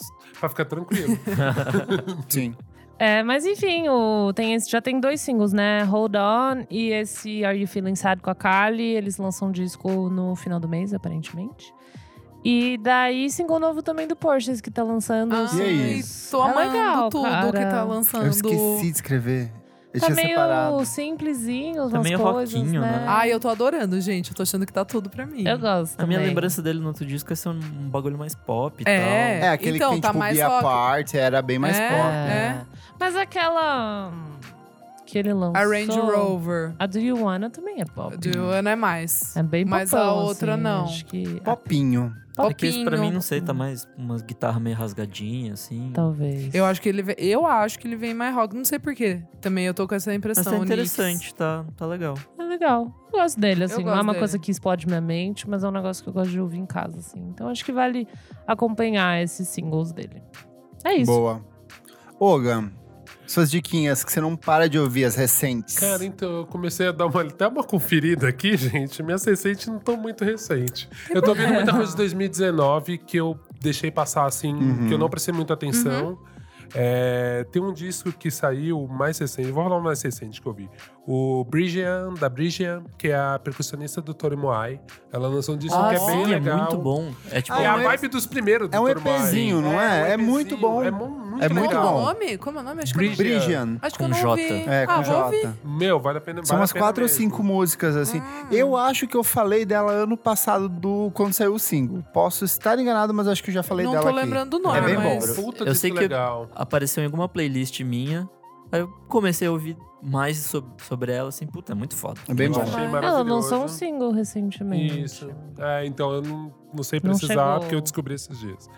pra ficar tranquilo. Sim. É, mas enfim, o, tem esse, já tem dois singles, né? Hold On e esse Are You Feeling Sad com a Kali. Eles lançam um disco no final do mês, aparentemente. E daí, single novo também do Porsche, que tá lançando. Ai, E aí? tô É amando legal, tudo cara. que tá lançando. Eu esqueci de escrever. Eu tá tinha meio separado. simplesinho, Tá meio coisas, rockinho, né? né? Ai, eu tô adorando, gente. Eu tô achando que tá tudo pra mim. Eu gosto A minha lembrança dele no outro disco é ser um, bagulho mais pop e É. tal. É, aquele Então, que tem, tá tipo, mais Be rock. Apart, era bem mais É. pop. É. Mas aquela que ele lançou... A Range Rover. A Do You Wanna também é pop. Do Ana é mais. É bem Mas popão, a outra assim, não. Acho que... Popinho. É que esse pra Popinho. mim, não sei, tá mais umas guitarras meio rasgadinhas, assim. Talvez. Eu acho que ele vem, eu acho que ele vem mais rock, não sei porquê. Também eu tô com essa impressão. Mas tá Nix. interessante, tá, tá legal. É legal. Eu gosto dele, assim. Eu não é gosto uma dele. coisa que explode minha mente, mas é um negócio que eu gosto de ouvir em casa, assim. Então acho que vale acompanhar esses singles dele. É isso. Boa. Oga, suas diquinhas que você não para de ouvir, as recentes. Cara, então eu comecei a dar uma, até uma conferida aqui, gente. Minhas recentes não estão muito recentes. Eu tô vendo muita coisa de 2019 que eu deixei passar assim, Uhum. que eu não prestei muita atenção. É, tem um disco que saiu mais recente, vou falar o mais recente que eu vi. O Brigian, da Brigian, que é a percussionista do Tori Moai. Ela lançou um disco Ah, que é sim, bem legal. muito bom. É tipo... É Ah, a é vibe dos primeiros do é um Tori Moai. EPzinho, não é? um É muito EPzinho, bom. É, muito É muito legal. Como é o bom. nome? Como é o nome? Acho que eu não vi. Brigian. Acho que eu Com não J. ouvi. É, com ah. J. Meu, vale a pena São vale umas a pena quatro ou cinco músicas, assim. Hum. Eu acho que eu falei dela ano passado, do quando saiu o single. Posso estar enganado, mas acho que eu já falei Não dela tô aqui. lembrando do nome, É bem mas- bom. Puta Eu sei que- legal. Apareceu em alguma playlist minha. Aí eu comecei a ouvir mais sobre, sobre ela, assim, puta, é muito foda. É bem bom. Ela lançou um single recentemente. Isso. É, então eu não, não sei Não precisar, chegou. porque eu descobri esses dias.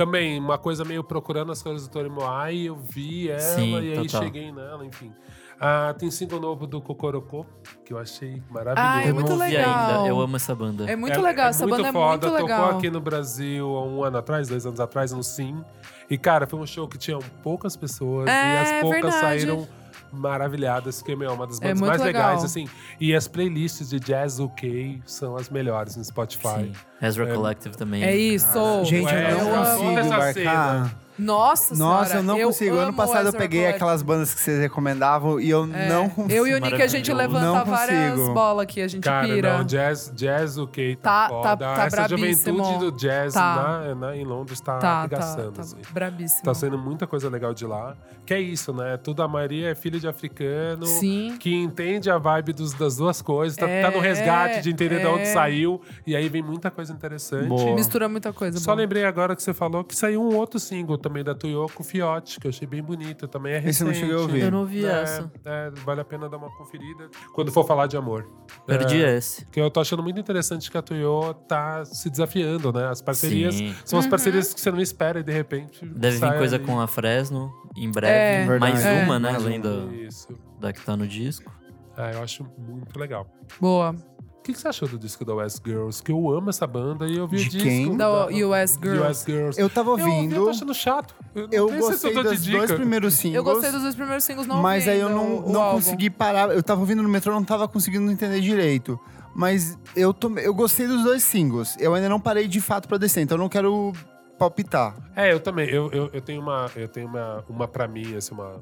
Também, uma coisa meio procurando as coisas do Tori Moai, eu vi ela Sim, e aí total. cheguei nela, enfim. Ah, tem single novo do Cocorocô, que eu achei maravilhoso. Ah, é Eu muito não ouvi legal. ainda, eu amo essa banda. É muito legal, essa banda é foda. muito legal. Tocou aqui no Brasil há um ano atrás, dois anos atrás, no Sim. E, cara, foi um show que tinha poucas pessoas É, e as poucas verdade. saíram maravilhadas, que meu, é uma das É bandas muito mais legal. legais, assim. E as playlists de jazz UK são as melhores no Spotify. Sim. Ezra Collective também. É isso. Gente, É, eu não eu amo consigo cena. Nossa Nossa, senhora, eu não consigo. Ano passado eu peguei Collective. aquelas bandas que vocês recomendavam e eu É, não consigo. Eu e o Nick, a gente levanta várias bolas aqui, a gente Cara, pira. não, jazz, jazz UK Tá- tá, tá- foda. tá Essa brabíssimo. juventude do jazz Tá. na, na- em Londres tá, tá, tá, arregaçando, tá assim. brabíssimo. Tá saindo muita coisa legal de lá. Que é isso, né? Tudo a Maria é filha de africano. Sim. Que entende a vibe dos- das duas coisas. Tá, É, tá no resgate de entender de onde é. saiu. E aí vem muita coisa interessante. Boa. Mistura muita coisa. Só boa. lembrei agora que você falou que saiu um outro single também da Tuyoko Fiote, que eu achei bem bonito. Também é recente. Esse eu não cheguei a ouvir. Eu não ouvi É, essa. é, vale a pena dar uma conferida quando for falar de amor. Perdi É, esse. que eu tô achando muito interessante que a Tuyo tá se desafiando, né? As parcerias Sim. são Uhum. as parcerias que você não espera e de repente. Deve vir coisa ali. com a Fresno em É, breve. mais verdade. uma, É. né? Além da, Isso. da que tá no disco. Ah, eu acho muito legal. Boa. O que, que você achou do disco da West Girls? Que eu amo essa banda e eu vi De o disco. quem? Da US Girls. US Girls. Eu tava Eu, ouvi, eu ouvindo, tô achando chato. Eu, eu gostei dos dois primeiros singles. Eu gostei dos dois primeiros singles, não Mas aí eu não, não álbum. consegui parar. Eu tava ouvindo no metrô, não tava conseguindo entender direito. Mas eu, tô, eu gostei dos dois singles. Eu ainda não parei de fato pra descer, então eu não quero palpitar. É, eu também. Eu, eu, eu tenho uma, eu tenho uma, uma pra mim, assim, uma,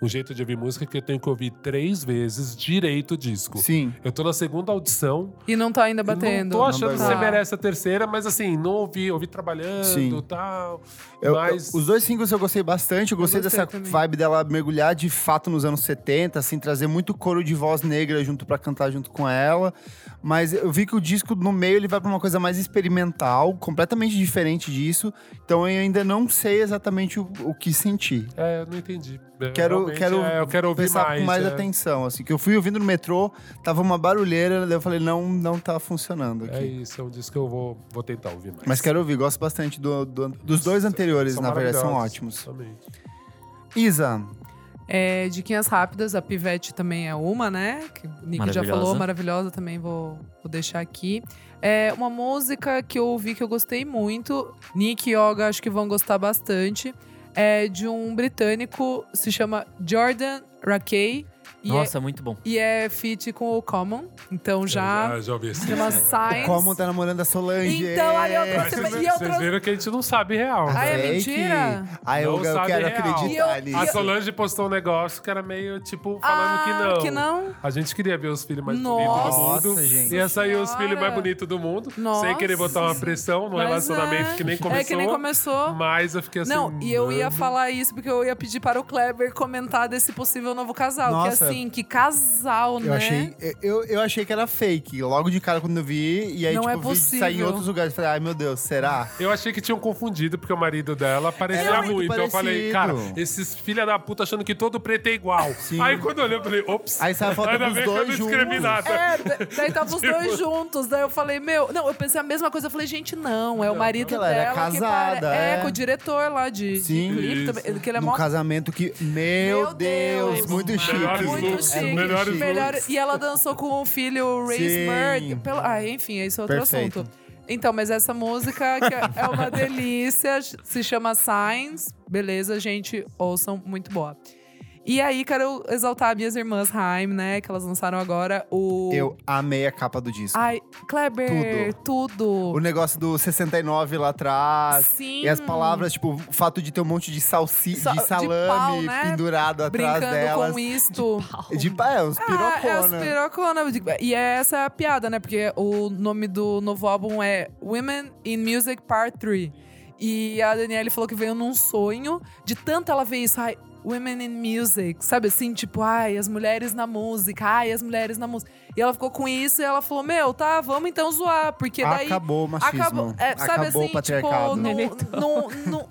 um jeito de ouvir música que eu tenho que ouvir três vezes direito o disco. Sim. Eu tô na segunda audição. E não tá ainda batendo. Não tô achando que Não você tá. merece a terceira, mas assim, não ouvi, ouvi trabalhando Sim. e tal. Eu- mas. eu- os dois singles eu gostei bastante. Eu gostei, gostei dessa também. vibe dela mergulhar de fato nos anos 70, assim, trazer muito coro de voz negra junto pra cantar junto com ela. Mas eu vi que o disco no meio ele vai pra uma coisa mais experimental, completamente diferente disso. Então eu ainda não sei exatamente o, o que sentir. É, eu não entendi. É, Quero, quero, é, eu quero ouvir prestar mais. com mais é. atenção, assim. Que eu fui ouvindo no metrô, tava uma barulheira, daí eu falei, não, não tá funcionando aqui. É isso, é um disco que eu vou, vou tentar ouvir mais. Mas quero ouvir, gosto bastante do- do- dos dois anteriores, São na verdade, são ótimos. Também. Isa, É, diquinhas rápidas, a Pivete também é uma, né? Que o Nick já falou, maravilhosa também, vou, vou deixar aqui. É uma música que eu ouvi que eu gostei muito. Nick e Yoga acho que vão gostar bastante. É de um britânico, se chama Jordan Rakey. E, Nossa, muito bom. é, e é feat com o Common. Então já. já, já ouvi esse Chama. Science. como tá namorando a Solange? Então, aí eu é. trouxe- e vocês, eu vocês trouxe- viram que a gente não sabe real. Ah, é né? Fake. mentira? Aí eu, Não eu sabe quero real. acreditar eu- nisso. A Solange postou um negócio que era meio, tipo, falando ah, que não. Que não? A gente queria ver os filhos mais Nossa, bonitos do mundo. gente. Ia sair os filhos mais bonitos do mundo. Nossa. Sem querer botar uma pressão no Mas relacionamento é. que nem começou. É que nem começou. Mas eu fiquei assim. Não, e eu ia mano. falar isso porque eu ia pedir para o Kleber comentar desse possível novo casal. Nossa. Que assim, que casal, Eu né? achei, eu, eu achei que era fake, logo de cara quando eu vi. E aí, Não tipo, é vi sair em outros lugares. Falei, ai meu Deus, será? Eu achei que tinham confundido, porque o marido dela parecia Era muito ruim. Então eu falei, cara, esses filha da puta achando que todo preto é igual. Sim. Aí quando eu olhei, eu falei, ops. Aí sai a foto ainda dos bem que eu dois juntos. É, da- daí tava os Tipo- dois juntos. Daí eu falei, meu. Não, eu pensei a mesma coisa. Eu falei, gente, não, é o marido ela era dela que casada, pare- é. É, com o diretor lá de, de Sim. clipe Isso. também. Que ele é mó casamento que, meu, Meu Deus, Deus. muito chique. Melhores Muito chique. melhores looks. Melhor- E ela dançou com o filho Ray. Smurd. Pelo... Ah, enfim, esse é outro Perfeito. assunto. Então, mas essa música é- é uma delícia, se chama Signs. Beleza, gente, ouçam, muito boa. E aí, quero exaltar minhas irmãs Haim, né? Que elas lançaram agora o. Eu amei a capa do disco. Ai, Kleber, tudo. O negócio do 69 lá atrás. Sim. E as palavras, tipo, o fato de ter um monte de salsi, Sa- de de salame pau, né? pendurado atrás Brincando delas. com isto. De pá, é, uns Ah, é pirocona. pirocona. E essa é a piada, né? Porque o nome do novo álbum é Women in Music Part 3. E a Danielle falou que veio num sonho. De tanto ela ver isso, ai, Women in Music. Sabe assim, tipo, ai, as mulheres na música, ai, as mulheres na música. E ela ficou com isso e ela falou: Meu, tá, vamos então zoar. Porque daí. Acabou o machismo. Acabou, é, sabe Acabou assim, o patriarcado. tipo, não, não, não,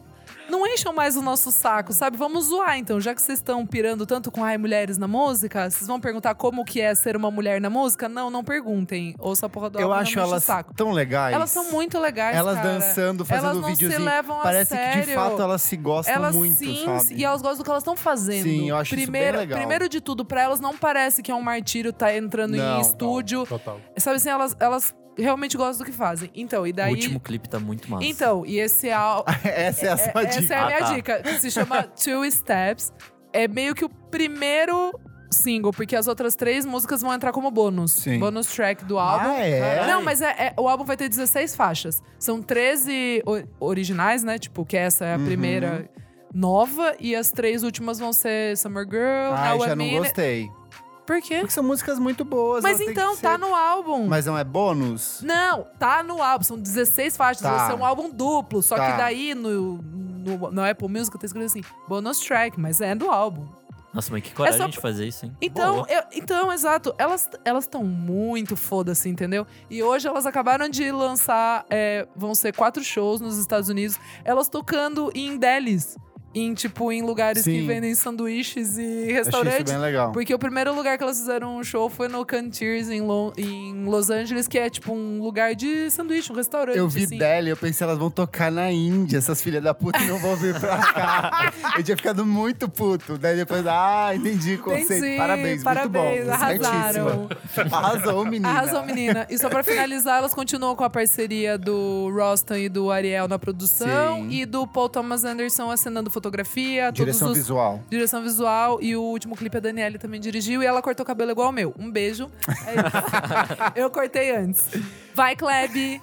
não encham mais o nosso saco, sabe? Vamos zoar, então. Já que vocês estão pirando tanto com ai, mulheres na música, vocês vão perguntar como que é ser uma mulher na música? Não, não perguntem. Ouça a porra do Eu álbum, não acho elas tão legais. Elas são muito legais, Elas cara. dançando, fazendo Elas não videozinho. se levam a Parece que de sério. fato elas se gostam Elas muito, sim, sabe? e elas gostam do que elas estão fazendo. Sim, eu acho isso bem primeiro, legal. Primeiro de tudo, pra elas não parece que é um martírio tá entrando Não, em estúdio. Total. Sabe assim, elas, elas realmente gostam do que fazem. Então, e daí... O último clipe tá muito massa. Então, e esse álbum... Essa é a sua essa dica. é a minha Ah, tá. dica, que se chama Two Steps. É meio que o primeiro single, porque as outras três músicas vão entrar como bônus. Sim. Bônus track do álbum. Ah, é? Não, mas é, é- o álbum vai ter 16 faixas. São 13 o- originais, né? Tipo, que essa é a Uhum. primeira nova. E as três últimas vão ser Summer Girl, Ai, Now já não gostei. Por quê? Porque são músicas muito boas. Mas então, tá ser- no álbum. Mas não é bônus? Não, tá no álbum. São 16 faixas. Tá. Vai ser um álbum duplo. Só Tá. que daí no, no, no Apple Music tá escrito assim: bonus track, mas é do álbum. Nossa, mas que coragem só- de fazer isso, hein? Então, eu- então exato. Elas elas estão muito foda-se, entendeu? E hoje elas acabaram de lançar. é, vão ser quatro shows nos Estados Unidos. Elas tocando em delis. Em, tipo, em lugares que Sim. vendem sanduíches e Achei restaurantes. bem legal. Porque o primeiro lugar que elas fizeram um show foi no Cantiers, em, Lo- em Los Angeles, que é tipo um lugar de sanduíche, um restaurante. Eu vi assim. dela e eu pensei, elas vão tocar na Índia, essas filhas da puta, e não vão vir pra cá. eu tinha ficado muito puto. Daí depois, ah, entendi o conceito. Entendi, parabéns, parabéns, muito bom. arrasaram. certíssima. Arrasou, menina. Arrasou, menina. E só pra finalizar, elas continuam com a parceria do Rostan e do Ariel na produção. Sim. E do Paul Thomas Anderson assinando fotografia. Todos Direção os- visual. Direção visual. E o último clipe a Daniele também dirigiu. E ela cortou o cabelo igual ao meu. Um beijo. É isso. Eu cortei antes. Vai, Kleb.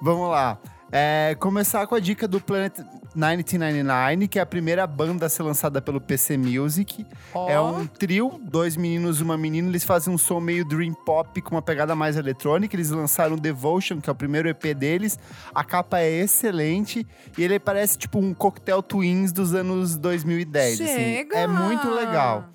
Vamos lá. É, começar com a dica do Planet 1999, que é a primeira banda a ser lançada pelo PC Music. Ó, É um trio, dois meninos e uma menina. Eles fazem um som meio dream pop com uma pegada mais eletrônica. Eles lançaram Devotion, que é o primeiro EP deles. A capa é excelente e ele parece tipo um cocktail twins dos anos 2010. assim. Chega! É muito legal.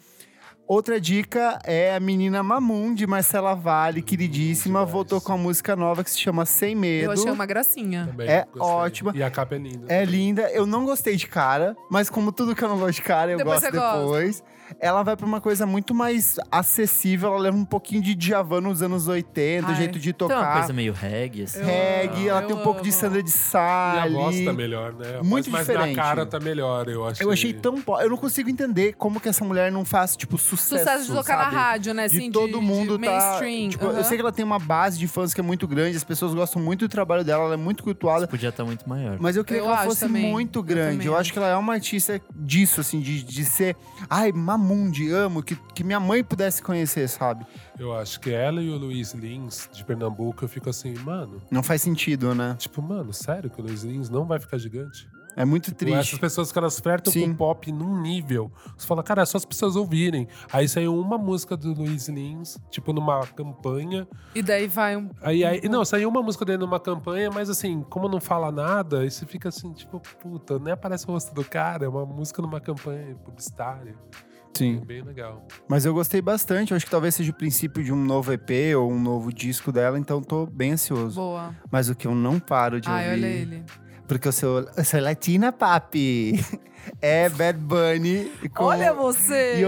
Outra dica é a menina Mamum, de Marcela Vale, queridíssima. Demais. Voltou com a música nova que se chama Sem Medo. Eu achei uma gracinha. Também É gostei. ótima. E a capa é linda. É linda. Eu não gostei de cara, mas como tudo que eu não gosto de cara, eu Depois gosto você gosta. Ela vai pra uma coisa muito mais acessível. Ela leva um pouquinho de Djavan nos anos 80, o Ai, jeito de Então, uma tocar. coisa meio reggae, assim. Eu reggae, ela amo, tem um pouco de eu Sandra de E Sá a voz tá melhor, né? A Muito voz diferente. na cara tá melhor, eu acho. Eu achei tão... po- Eu não consigo entender como que essa mulher não faz, tipo, sucesso, Sucesso de tocar sabe? na rádio, né? de Assim, todo mundo de tá. mainstream. Tipo, Eu aham. sei que ela tem uma base de fãs que é muito grande, as pessoas gostam muito do trabalho dela, ela é muito cultuada. Podia estar muito maior. Mas eu queria Eu que ela fosse também. muito Eu grande. Eu, acho acho. que ela é uma artista disso, assim, de, de ser. Ai, Mamundi, amo, que, que minha mãe pudesse conhecer, sabe? Eu acho que ela e o Luiz Lins, de Pernambuco, eu fico assim, mano. Não faz sentido, né? Tipo, mano, sério que o Luiz Lins não vai ficar gigante? É muito Tipo, essas triste. pessoas que elas flertam Sim. com pop num nível. Você fala, cara, é só as pessoas ouvirem. Aí saiu uma música do Luiz Lins, tipo, numa campanha. E daí vai um. Aí, aí não, saiu uma música dele numa campanha, mas assim, como não fala nada, aí você fica assim, tipo, puta, nem aparece o rosto do cara, é uma música numa campanha publicitária. Sim. Bem legal. Mas eu gostei bastante. Eu acho que talvez seja o princípio de um novo EP ou um novo disco dela, então tô bem ansioso. Boa. Mas o que eu não paro de Ai, ouvir. olha ele. Porque eu sou, eu sou latina, papi. é Bad Bunny com Olha você!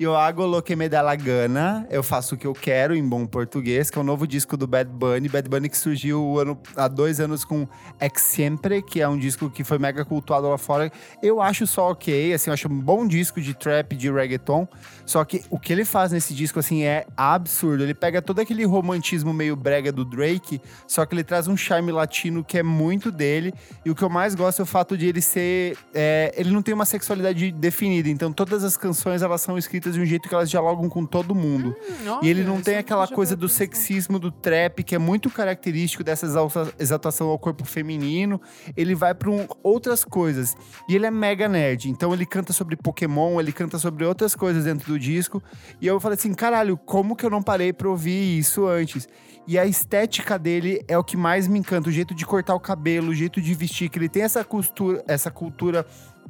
Ioago, Ioago Lo que me dá la gana. Eu faço o que eu quero em bom português, que é o novo disco do Bad Bunny. Bad Bunny que surgiu ano- há dois anos com Ex Sempre, que é um disco que foi mega cultuado lá fora. Eu acho só ok, assim, eu acho um bom disco de trap, de reggaeton. Só que o que ele faz nesse disco, assim, é absurdo. Ele pega todo aquele romantismo meio brega do Drake, só que ele traz um charme latino que é muito dele. E o que eu mais gosto é o fato de ele ser. é, ele não tem uma sexualidade definida. Então todas as canções elas são escritas de um jeito que elas dialogam com todo mundo. Hum, e ele não tem aquela coisa do sexismo do trap, que é muito característico dessa exalta- exaltação ao corpo feminino. Ele vai para outras coisas. E ele é mega nerd. Então ele canta sobre Pokémon, ele canta sobre outras coisas dentro do disco. E eu falei assim, caralho, como que eu não parei pra ouvir isso antes? E a estética dele é o que mais me encanta. O jeito de cortar o cabelo, o jeito de vestir, que ele tem essa cultura, essa cultura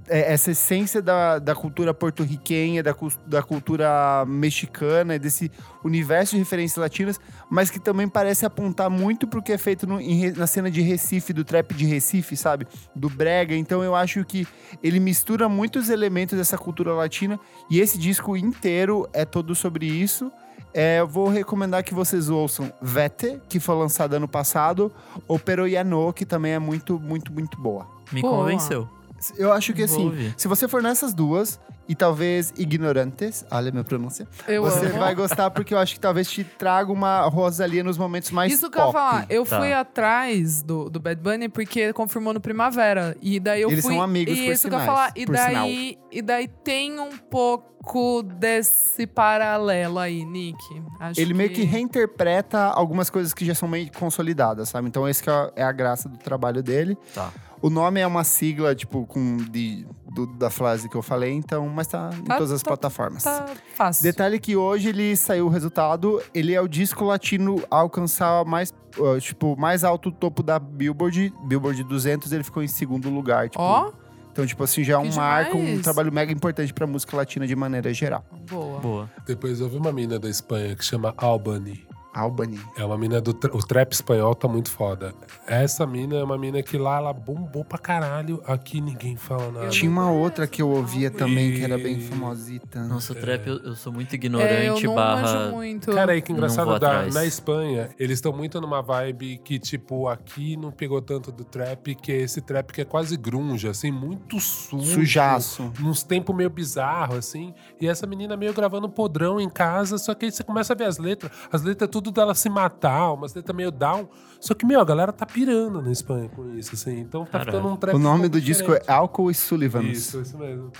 essa essência da, da cultura porto-riquenha, da, da cultura mexicana, desse universo de referências latinas, mas que também parece apontar muito pro que é feito no- em na cena de Recife, do trap de Recife, sabe? Do brega. Então eu acho que ele mistura muitos elementos dessa cultura latina e esse disco inteiro é todo sobre isso. É, eu vou recomendar que vocês ouçam Vete, que foi lançado ano passado, ou Peroiano, que também é muito, muito, muito boa. Me Boa. convenceu. Eu acho que assim, se você for nessas duas, e talvez ignorantes, olha a minha pronúncia, Eu você amo. vai gostar porque eu acho que talvez te traga uma Rosalia nos momentos mais Isso que eu ia falar. Eu Tá. fui atrás do, do Bad Bunny porque confirmou no Primavera. E daí eu Eles fui. são amigos, e por isso que eu sinais, falar. E daí, e daí tem um pouco desse paralelo aí, Nick. Acho Ele meio que reinterpreta algumas coisas que já são meio consolidadas, sabe? Então esse que é é a graça do trabalho dele. Tá. O nome é uma sigla, tipo, com de, do- da frase que eu falei, então, mas tá em Tá- todas as tá- plataformas. Tá fácil. Detalhe que hoje ele saiu o resultado, ele é o disco latino a alcançar mais, uh, tipo, mais alto topo da Billboard, Billboard 200, ele ficou em segundo lugar, tipo. Ó, Então, tipo assim, já é um marco, um trabalho mega importante pra música latina de maneira geral. boa. Boa. Depois vi uma mina da Espanha que chama Albany. Albany. É uma mina do tra- o trap espanhol tá muito foda. Essa mina é uma mina que lá ela bombou pra caralho. Aqui ninguém fala nada. Tinha uma outra que eu ouvia também, que era bem E- famosita. Nossa, o trap eu, eu sou muito É, eu ignorante, não barra. manjo muito. Cara, aí que Não engraçado, da- na Espanha, eles estão muito numa vibe que, tipo, aqui não pegou tanto do trap, que é esse trap que é quase grunge, assim, muito sujo. Sujaço. Nos tempos meio bizarro, assim. E essa menina meio gravando podrão em casa, só que aí você começa a ver as letras. As letras tudo dela se matar, umas letras meio down. Só que, meu, a galera tá pirando na Espanha com isso, assim. Então tá Caralho. ficando um trap O nome do disco é diferente. Álcool e Sullivan. Isso, isso mesmo.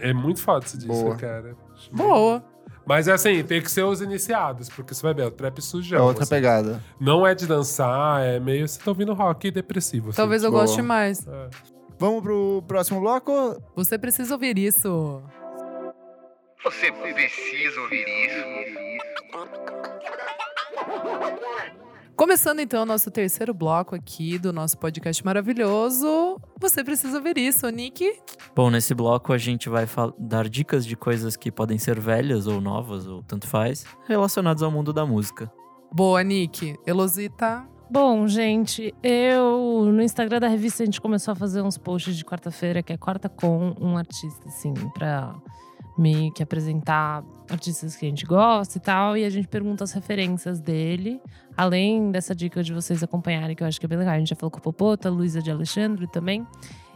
É muito foda esse disco, Boa. cara. Boa. Mas é assim, tem que ser os iniciados, porque você vai ver, o trap É sujão. outra assim. pegada. Não é de dançar, é meio. Você tá ouvindo rock depressivo. assim. Talvez eu boa. goste mais. É. Vamos pro próximo bloco? Você precisa ouvir isso. Você precisa ouvir isso. Começando então o nosso terceiro bloco aqui do nosso podcast maravilhoso. Você precisa ouvir isso, Nick. Bom, nesse bloco a gente vai dar dicas de coisas que podem ser velhas ou novas, ou tanto faz, relacionadas ao mundo da música. Boa, Nick. Elosita. Bom, gente, eu no Instagram da revista a gente começou a fazer uns posts de quarta-feira, que é quarta com um artista, assim, pra meio que apresentar artistas que a gente gosta e tal. E a gente pergunta as referências dele, além dessa dica de vocês acompanharem, que eu acho que é bem legal. A gente já falou com o Popota, a Luísa de Alexandre também.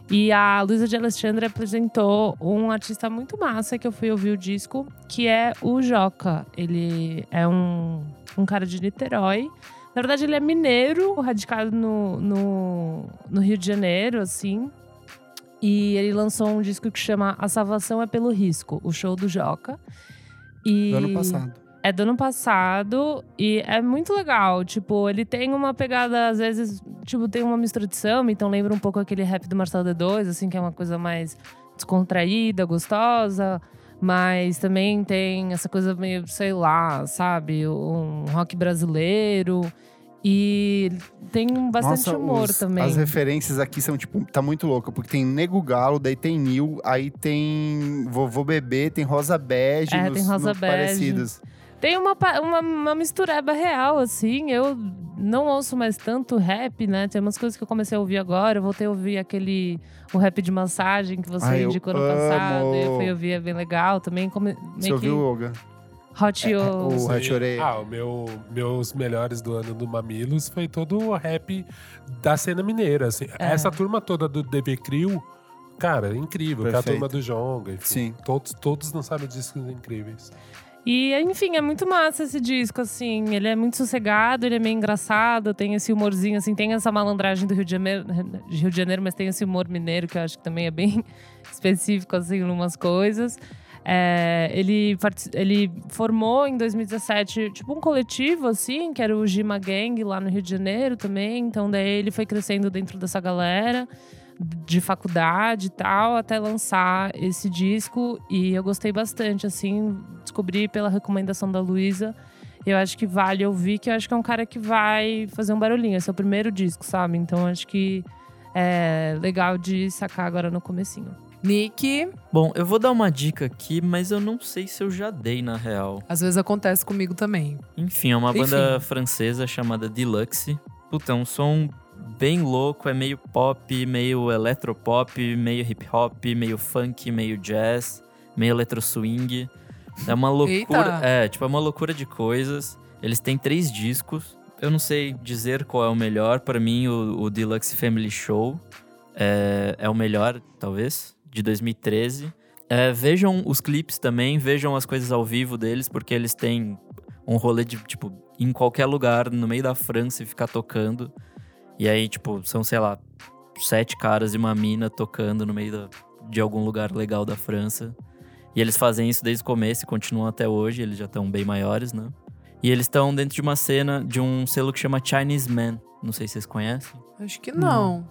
E a Luísa de Alexandre apresentou um artista muito massa que eu fui ouvir o disco, que é o Joca. Ele é um, um cara de Niterói. Na verdade, ele é mineiro, radicado no, no, no Rio de Janeiro, assim. E ele lançou um disco que chama A Salvação é pelo Risco, o show do Joca. E Do ano passado. é do ano passado e é muito legal. Tipo, ele tem uma pegada, às vezes, tipo, tem uma mistura de samba, então lembra um pouco aquele rap do Marcelo D2, assim, que é uma coisa mais descontraída, gostosa. Mas também tem essa coisa meio, sei lá, sabe? Um rock brasileiro. E tem bastante Nossa, humor os- também. As referências aqui são, tipo, tá muito louca. Porque tem Nego Galo, daí tem Nil, aí tem Vovô Bebê, tem Rosa Bege. É, nos, tem Rosa nos Bege. parecidos. Tem uma, uma, uma mistureba real, assim. Eu não ouço mais tanto rap, né? Tem umas coisas que eu comecei a ouvir agora. Eu voltei a ouvir aquele... O rap de massagem que você Ai, indicou no passado. Eu fui ouvir, é bem legal também. Come, Você ouviu, Olga? Hot É, o... o-. Rachorei. Ah, o meu, meus melhores do ano do Mamilos foi todo o rap da cena mineira. Assim. É. Essa turma toda do DB Crew, cara, é incrível. Que é a turma do Jonga, enfim. Sim. Todos, todos lançaram discos incríveis. E, enfim, é muito massa esse disco, assim. Ele é muito sossegado, ele é meio engraçado, tem esse humorzinho, assim. Tem essa malandragem do Rio de Janeiro, de Rio de Janeiro mas tem esse humor mineiro, que eu acho que também é bem específico, assim, em umas coisas. É, ele, ele formou em 2017, tipo, um coletivo, assim, que era o Gima Gang, lá no Rio de Janeiro também. Então, daí ele foi crescendo dentro dessa galera de faculdade e tal, até lançar esse disco. E eu gostei bastante, assim, descobri pela recomendação da Luísa. Eu acho que vale ouvir, que eu acho que é um cara que vai fazer um barulhinho. Esse é o primeiro disco, sabe? Então acho que é legal de sacar agora no comecinho. Nick. Bom, eu vou dar uma dica aqui, mas eu não sei se eu já dei na real. Às vezes acontece comigo também. Enfim, é uma Enfim. banda francesa chamada Deluxe. Puta, é um som bem louco, é meio pop, meio eletropop, meio hip hop, meio funk, meio jazz, meio eletro swing. É uma loucura. Eita! É, tipo, é uma loucura de coisas. Eles têm três discos. Eu não sei dizer qual é o melhor. Pra mim, o, o Deluxe Family Show é, é o melhor, talvez, de 2013. É, vejam os clipes também, vejam as coisas ao vivo deles, porque eles têm um rolê de, tipo, em qualquer lugar, no meio da França e ficar tocando. E aí, tipo, são, sei lá, sete caras e uma mina tocando no meio da- de algum lugar legal da França. E eles fazem isso desde o começo e continuam até hoje, eles já estão bem maiores, né? E eles estão dentro de uma cena de um selo que chama Chinese Man. Não sei se vocês conhecem. Acho que não.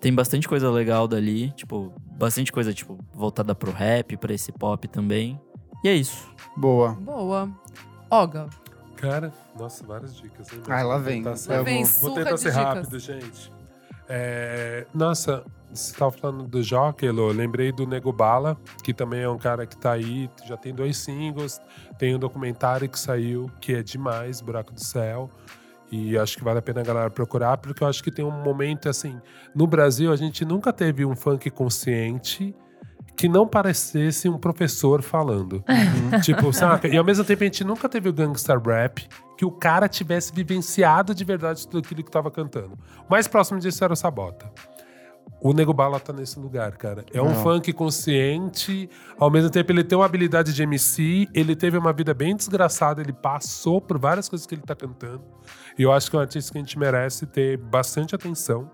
Tem bastante coisa legal dali, tipo, bastante coisa, tipo, voltada pro rap, pra esse pop também. E é isso. Boa. Boa. Olga. Cara, nossa, várias dicas. Hein, Ai, lá Vou vem. tentar ser- Eu Lá vem vou- Vou tentar de ser dicas. rápido, gente. É, nossa, você estava falando do Jock, Elô, lembrei do Nego Bala, que também é um cara que tá aí, já tem dois singles, tem um documentário que saiu, que é demais, Buraco do Céu. E acho que vale a pena a galera procurar, porque eu acho que tem um momento assim. No Brasil, a gente nunca teve um funk consciente que não parecesse um professor falando. tipo, saca? E ao mesmo tempo a gente nunca teve o gangster rap que o cara tivesse vivenciado de verdade tudo aquilo que tava cantando. O mais próximo disso era o Sabota. O Nego Bala tá nesse lugar, cara. É um Não. funk consciente, ao mesmo tempo ele tem uma habilidade de MC, ele teve uma vida bem desgraçada, ele passou por várias coisas que ele tá cantando. E eu acho que é um artista que a gente merece ter bastante atenção.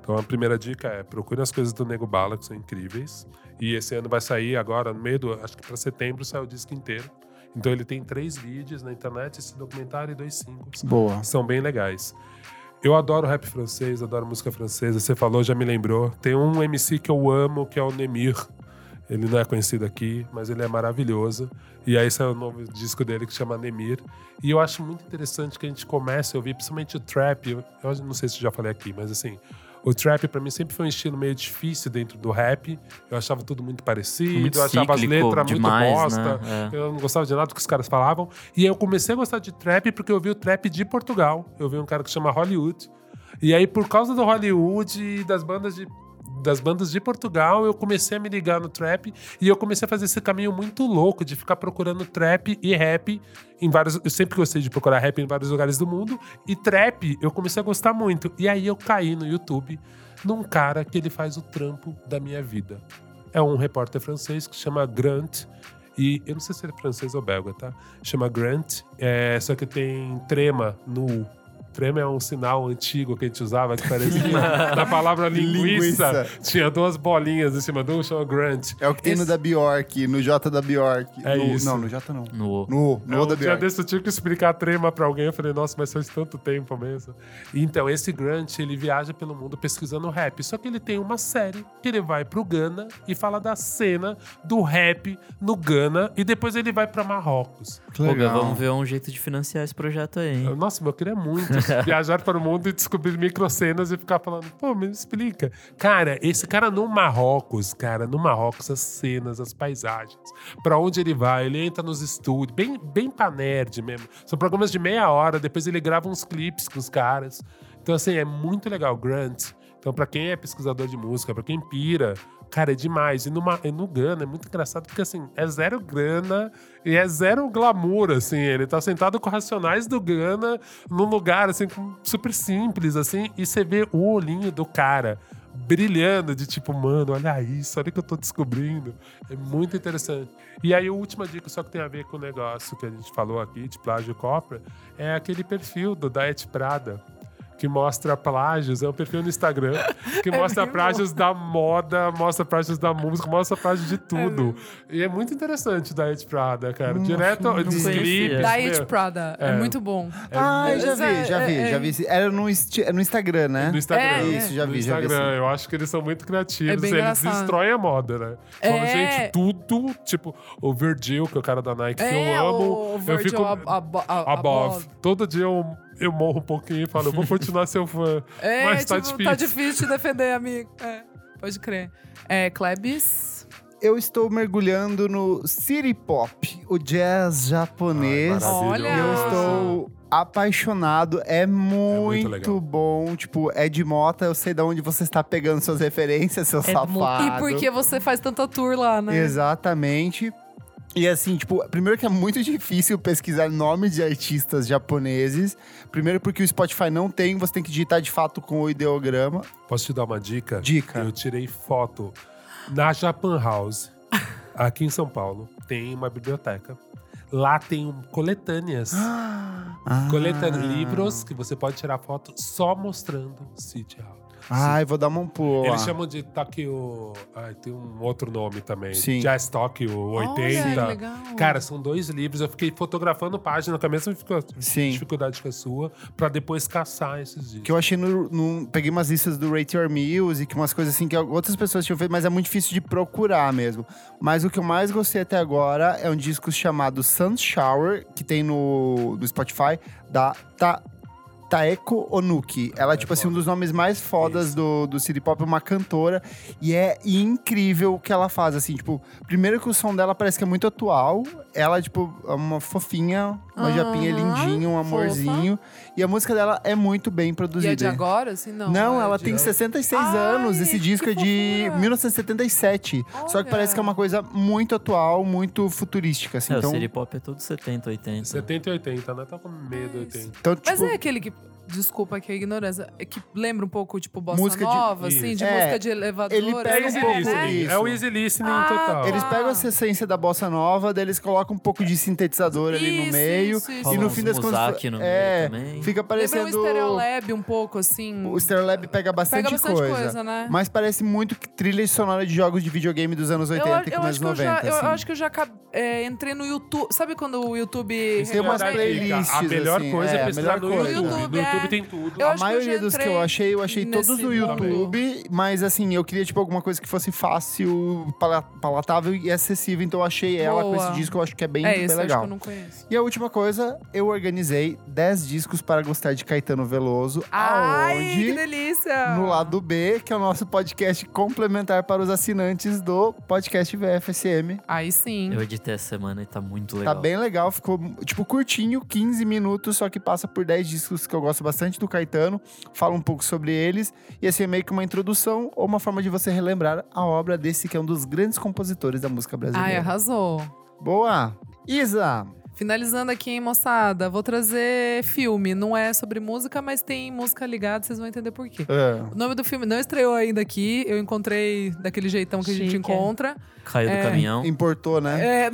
Então a primeira dica é procure as coisas do Nego Bala, que são incríveis. E esse ano vai sair agora, no meio do. Acho que para setembro sai o disco inteiro. Então ele tem três vídeos na internet, esse documentário e dois singles. Boa. São bem legais. Eu adoro rap francês, adoro música francesa. Você falou, já me lembrou. Tem um MC que eu amo, que é o Nemir. Ele não é conhecido aqui, mas ele é maravilhoso. E aí esse é o novo disco dele que chama Nemir. E eu acho muito interessante que a gente comece a ouvir, principalmente o trap. Eu, não sei se já falei aqui, mas assim, o trap pra mim sempre foi um estilo meio difícil dentro do rap. Eu achava tudo muito parecido, Muito eu achava as letras demais, muito bosta. né? É. Eu não gostava de nada do que os caras falavam. E aí eu comecei a gostar de trap porque eu vi o trap de Portugal. Eu vi um cara que chama Hollywood. E aí, por causa do Hollywood e das bandas de. Das bandas de Portugal, eu comecei a me ligar no trap e eu comecei a fazer esse caminho muito louco de ficar procurando trap e rap em vários. Eu sempre gostei de procurar rap em vários lugares do mundo e trap eu comecei a gostar muito. E aí eu caí no YouTube num cara que ele faz o trampo da minha vida. É um repórter francês que chama Grant. E eu não sei se ele é francês ou belga, tá? Chama Grant. É, só que tem trema no U. Trema é um sinal antigo que a gente usava que parecia. na palavra linguiça, Linguiça. tinha duas bolinhas em cima do U, chama Grant. É o que tem no Esse- da Bjork, no J da Bjork. É no, isso. Não, no J não. No, No, no É, O um da dia Bjork. desse eu tive que explicar trema pra alguém. Eu falei, nossa, mas faz tanto tempo mesmo. Então, esse Grant, ele viaja pelo mundo pesquisando rap. Só que ele tem uma série que ele vai pro Ghana e fala da cena do rap no Ghana. E depois ele vai pra Marrocos. Que Pô, legal. vamos ver um jeito de financiar esse projeto aí, hein? Nossa, eu queria muito viajar para o mundo e descobrir microcenas e ficar falando, pô, me explica. Cara, esse cara no Marrocos, cara, no Marrocos, as cenas, as paisagens, pra onde ele vai, ele entra nos estúdios, bem, bem pra nerd mesmo. São programas de meia hora, depois ele grava uns clipes com os caras. Então, assim, é muito legal. Grant. Então, pra quem é pesquisador de música, pra quem pira, cara, é demais. E, numa, e no Gana é muito engraçado, porque assim, é zero grana e é zero glamour, assim. Ele tá sentado com racionais do Gana num lugar, assim, super simples, assim, e você vê o olhinho do cara brilhando de tipo, mano, olha isso, olha o que eu tô descobrindo. É muito interessante. E aí, a última dica, só que tem a ver com o negócio que a gente falou aqui, de plágio copra, é aquele perfil do Diet Prada. Que mostra plágios, é um perfil no Instagram que mostra bem plágios da moda, mostra plágios da música, mostra plágios de tudo. e é muito interessante o Diet Prada, cara. Direto conhecia. clipes. Diet meu, Prada. É. É. muito bom. Ah, já é- vi, já vi, é- já vi. Era no, é no Instagram, né? No Instagram. É, Isso, já no vi, já vi. Instagram. sim. Eu acho que eles são muito criativos. É bem eles engraçado. destroem a moda, né? Falam, É. gente, tudo, tipo, o Virgil, que é o cara da Nike, que É, eu amo. o eu fico ab- ab- ab- above. Todo dia eu, eu morro um pouquinho e falo, eu vou continuar seu fã. É, Mas tá tipo, difícil. tá difícil de defender, amigo. É, pode crer. É, Klebs. Eu estou mergulhando no City Pop, o jazz japonês. Ai, Olha! E eu estou apaixonado, é muito, muito legal. bom. Tipo, Ed Mota, eu sei de onde você está pegando suas referências, seu É safado. muito- E por que você faz tanta tour lá, né? Exatamente. E assim, tipo, primeiro que é muito difícil pesquisar nomes de artistas japoneses. Primeiro porque o Spotify não tem, você tem que digitar de fato com o ideograma. Posso te dar uma dica? Dica. Eu tirei foto na Japan House, aqui em São Paulo. Tem uma biblioteca. Lá tem um coletâneas. Ah. Coletando livros que você pode tirar foto só mostrando City Hall. Ai, vou dar uma pulo lá. Eles chamam de Tokyo. Ai, tem um outro nome também. Sim. Jazz Tokyo 80. Olha, que legal. Cara, são dois livros. Eu fiquei fotografando página com a mesma Sim. dificuldade que a sua, pra depois caçar esses discos. Que eu achei no, no- Peguei umas listas do Rate Your Music, umas coisas assim que outras pessoas tinham feito, mas é muito difícil de procurar mesmo. Mas o que eu mais gostei até agora é um disco chamado Sun Shower, que tem no, no Spotify, da Ta, Taeko Onuki. Ela é, tipo assim, um dos nomes mais fodas do, do City Pop, uma cantora. E é incrível o que ela faz, assim, tipo... Primeiro que o som dela parece que é muito atual. Ela, tipo, é uma fofinha, uma Aham, japinha lindinha, um fofa. E a música dela é muito bem E produzida. é de agora, assim? Não, Não, é ela tem 66 Ai, anos. Esse disco é de fofura. 1977. Só que Olha. parece que é uma coisa muito atual, muito futurística, assim. É, então, o City Pop é todo 70, 80. 70 e 80, né? Tá com medo de 80. então, tipo, Mas é aquele que Desculpa aqui a ignorância. É que lembra um pouco, tipo, bossa Música de- nova, assim, de Isso. música É, de elevador. ele pega É um easy pouco isso. É o easy listening Ah, total. Eles pegam essa essência da bossa nova, daí eles colocam um pouco de sintetizador ali no Isso, meio. isso, isso. E no fim das contas. É, meio também. fica Lembra parecendo. o Stereolab um pouco, assim. O Stereolab pega bastante, Pega bastante coisa. coisa, né? Mas parece muito que trilha sonora de jogos de videogame dos anos 80 eu, e eu começo acho que eu 90. já, eu assim. acho que eu já é, entrei no YouTube. Sabe quando o YouTube. Tem umas playlists, A melhor assim, coisa é, é, a pesquisar melhor no coisa. YouTube. YouTube, No YouTube é. tem tudo. Eu a acho que eu maioria já dos que entrei eu achei, eu achei todos nesse no mundo. YouTube, mas assim, eu queria tipo alguma coisa que fosse fácil, pala- palatável e acessível, então eu achei ela com Boa. esse disco, eu acho que é bem, É, bem esse eu acho que legal. eu não conheço. E a última coisa, eu organizei 10 discos para gostar de Caetano Veloso, Ai, que aonde delícia! no lado B, que é o nosso podcast complementar para os assinantes do podcast VFSM. Aí sim. Eu editei essa semana e tá muito Tá legal. bem legal, ficou tipo curtinho, 15 minutos, só que passa por 10 discos que eu gosto bastante do Caetano, fala um pouco sobre eles, e assim é meio que uma introdução ou uma forma de você relembrar a obra desse que é um dos grandes compositores da música Ai, brasileira. arrasou. Boa! Isa! Finalizando aqui, hein, moçada, vou trazer filme. Não é sobre música, mas tem música ligada, vocês vão entender por quê. ah, O nome do filme não estreou ainda aqui. Eu encontrei daquele jeitão que a gente Chique. encontra. Caiu do É. caminhão. importou, né? É,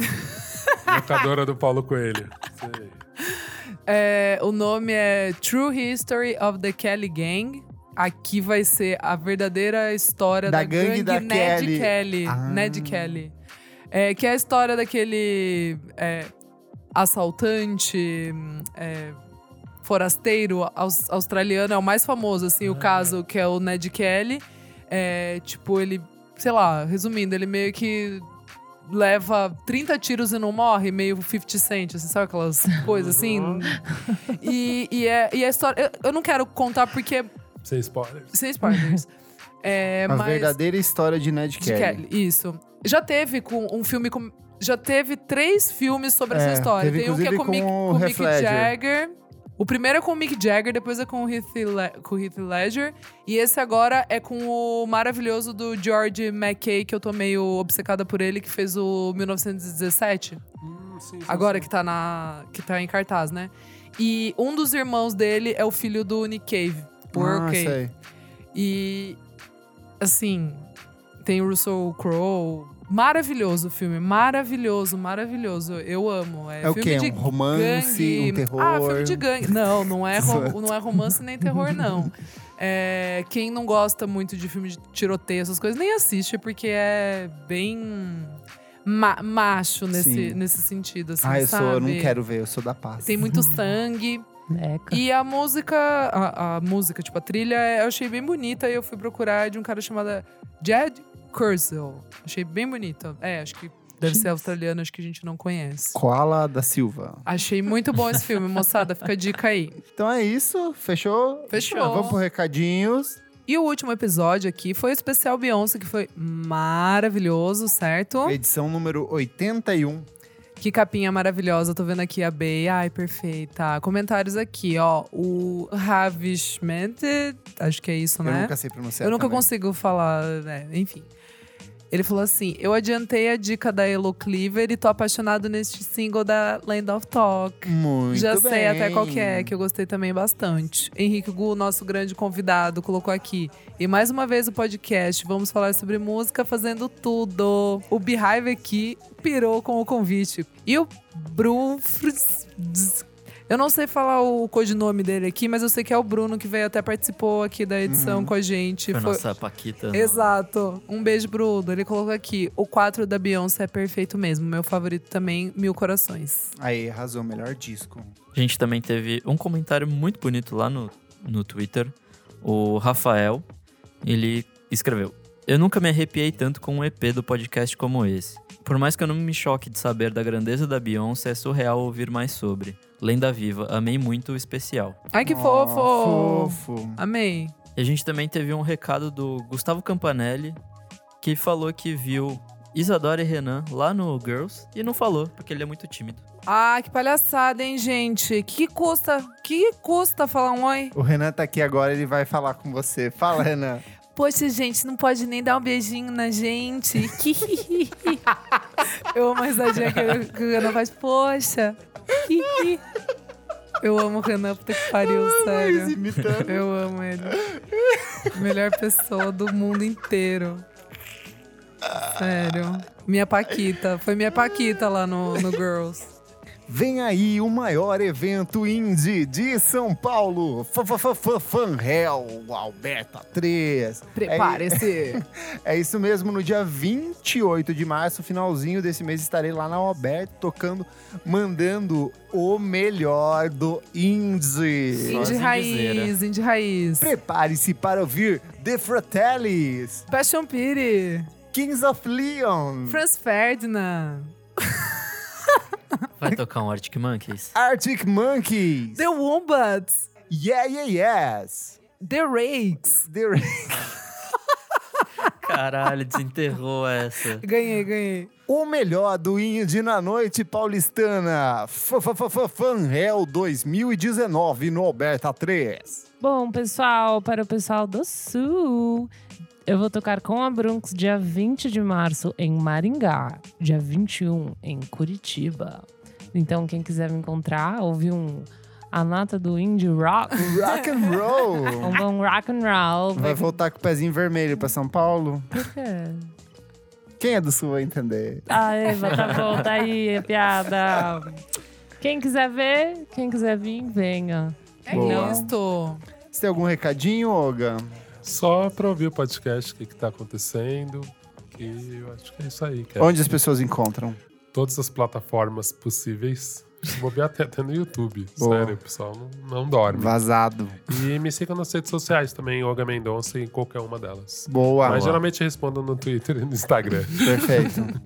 Locadora do Paulo Coelho. Sei. é, o nome é True History of the Kelly Gang. Aqui vai ser a verdadeira história Da da, gangue da Ned Kelly. Kelly. Ah. Ned Kelly. É, que é a história daquele é, assaltante, é, forasteiro aus- australiano. É o mais famoso, assim, o caso, que é o Ned Kelly. É, tipo, ele, sei lá, resumindo, ele meio que leva 30 tiros e não morre, meio 50 Cent, assim, sabe aquelas coisas assim? E, e, é, e a história. Eu, eu não quero contar porque. Sem spoilers. Sem spoilers. É, a mas. verdadeira história de Ned de Kelly. Kelly, Isso. Já teve com um filme com. Já teve três filmes sobre É, essa história. teve Tem um que é inclusive com, Mick, com com Mick Ledger. Jagger. O primeiro é com o Mick Jagger, depois é com o Heath, Le com o Heath Ledger. E esse agora é com o maravilhoso do George McKay, que eu tô meio obcecada por ele, que fez o 1917. Hum, sim, sim, Agora sim. que tá, na, que tá em cartaz, né? E um dos irmãos dele é o filho do Nick Cave, Earl Ah, Cave. sei. E, assim, tem o Russell Crowe. Maravilhoso o filme, maravilhoso, maravilhoso. Eu amo. É, É o filme quê? de Um romance, gangue. um terror? Ah, filme de gangue. Não, não é, não é romance nem terror, não. É, quem não gosta muito de filme de tiroteio, essas coisas, nem assiste, porque é bem ma- macho nesse, Sim. nesse sentido, assim, Ah, eu sabe? sou, eu não quero ver, eu sou da paz. Tem muito sangue. Eca. E a música, a, a música, tipo, a trilha, eu achei bem bonita e eu fui procurar de um cara chamado Jed Curzel. Achei bem bonita. É, acho que deve ser australiano, acho que a gente não conhece. Koala da Silva. Achei muito bom esse filme, moçada. Fica a dica aí. Então é isso, fechou? Fechou. Vamos pro recadinhos. E o último episódio aqui foi o especial Beyoncé, que foi maravilhoso, certo? Edição número 81. Que capinha maravilhosa. Tô vendo aqui a Bey. Ai, perfeita. Comentários aqui, ó. O Ravishment, acho que é isso, Eu né? nunca sei pronunciar Eu nunca também. consigo falar, né? Enfim. Ele falou assim: Eu adiantei a dica da Elo Cleaver e tô apaixonado neste single da Land of Talk. Muito Já bem. sei até qual que é, que eu gostei também bastante. Henrique Gu, nosso grande convidado, colocou aqui. E mais uma vez o podcast, vamos falar sobre música fazendo tudo. O Beehive aqui pirou com o convite. E o Brufrs... Eu não sei falar o codinome dele aqui, mas eu sei que é o Bruno que veio até participou aqui da edição com a gente. Foi Foi- nossa Paquita. no- Exato. Um beijo, Bruno. Ele colocou aqui: o 4 da Beyoncé é perfeito mesmo. Meu favorito também, Mil Corações. Aí, arrasou, melhor disco. A gente também teve um comentário muito bonito lá no, no Twitter. O Rafael, ele escreveu: Eu nunca me arrepiei tanto com um EP do podcast como esse. Por mais que eu não me choque de saber da grandeza da Beyoncé, é surreal ouvir mais sobre. Lenda Viva, amei muito o especial. Ai, que Ó, fofo! Fofo. Amei. E a gente também teve um recado do Gustavo Campanelli, que falou que viu Isadora e Renan lá no Girls e não falou, porque ele é muito tímido. Ah, que palhaçada, hein, gente? Que custa? Que custa falar um oi? O Renan tá aqui agora, ele vai falar com você. Fala, Renan. Poxa, gente, não pode nem dar um beijinho na gente. Eu amo a risadinha que que o Ana faz. Poxa. Eu amo o Renan, puta que pariu, sério. imitando. Eu amo ele. Melhor pessoa do mundo inteiro. Sério. Minha Paquita. Foi minha Paquita lá no, no Girls. Vem aí o maior evento indie de São Paulo. F- f- f- Fan Hell Alberta 3. Prepare-se. É isso mesmo, no dia 28 de março, finalzinho desse mês, estarei lá na Alberta tocando, mandando o melhor do indie. Indie as raiz, indie raiz. Prepare-se para ouvir The Fratellis, Passion Pity. Kings of Leon, Franz Ferdinand. Vai tocar um Arctic Monkeys? Arctic Monkeys, The Wombats. Yeah Yeah Yes, The Rakes. The Caralho, desenterrou essa. Ganhei, ganhei. O melhor do indie na noite paulistana. F- f- f- Fan Hell 2019 no Alberta 3. Bom, pessoal, para o pessoal do Sul, eu vou tocar com a Brunx dia 20 de março em Maringá, dia 21 em Curitiba. Então, quem quiser me encontrar, ouvir um a nata do indie rock, Rock and roll. um bom rock and roll. Vai voltar com o pezinho vermelho pra São Paulo? Por quê? Quem é do Sul vai entender. Ah, Eva, tá bom, tá aí piada. Quem quiser ver, quem quiser vir, venha. É Boa. Você tem algum recadinho, Olga? Só pra ouvir o podcast, o que, que tá acontecendo. E eu acho que é isso aí, cara. Onde as pessoas encontram? Todas as plataformas possíveis. Vou ver até, até no YouTube. Boa. Sério, o pessoal não, não dorme. Vazado. E me sigam nas redes sociais também, Olga Mendonça, em qualquer uma delas. Boa. Mas geralmente respondo no Twitter e no Instagram. Perfeito.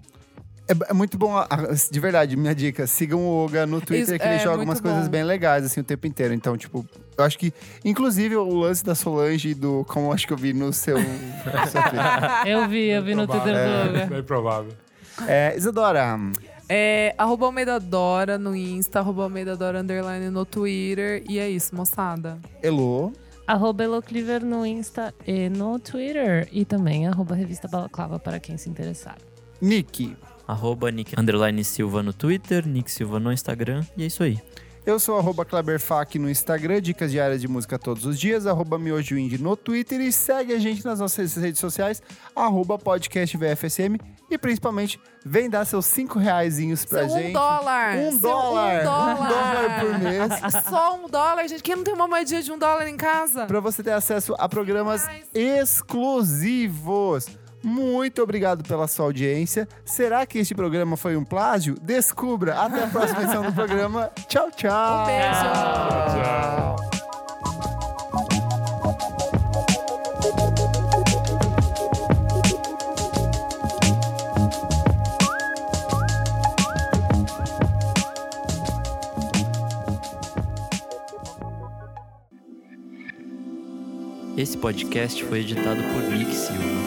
É, é muito bom, a- a- de verdade, minha dica. Sigam o Olga no Twitter, Isso, que ele é, joga umas coisas bom. bem legais, assim, o tempo inteiro. Então, tipo, eu acho que, inclusive, o lance da Solange e do. Como eu acho que eu vi no seu. no seu. Eu vi, eu vi no Twitter do Olga. Bem provável. É, Isadora, É, arroba Almeida Dora no Insta, arroba Almeida Dora underline no Twitter. E é isso, moçada. Elo. Arroba Elocliver no Insta e no Twitter. E também arroba Revista Balaclava para quem se interessar. Nick. Arroba Nick Underline Silva no Twitter, Nick Silva no Instagram. E é isso aí. Eu sou arroba Kleberfac no Instagram, dicas diárias de música todos os dias, arroba MiojoIndie no Twitter e segue a gente nas nossas redes sociais, arroba podcast VFSM e principalmente vem dar seus cinco reaisinhos pra Seu gente. um dólar. Um dólar. Um dólar. Um dólar por mês. Só um dólar, gente. Quem não tem uma moedinha de um dólar em casa? Pra você ter acesso a programas exclusivos. Muito obrigado pela sua audiência. Será que este programa foi um plágio? Descubra. Até a próxima edição do programa. Tchau, tchau. Um beijo. Tchau. Esse podcast foi editado por Nick Silva.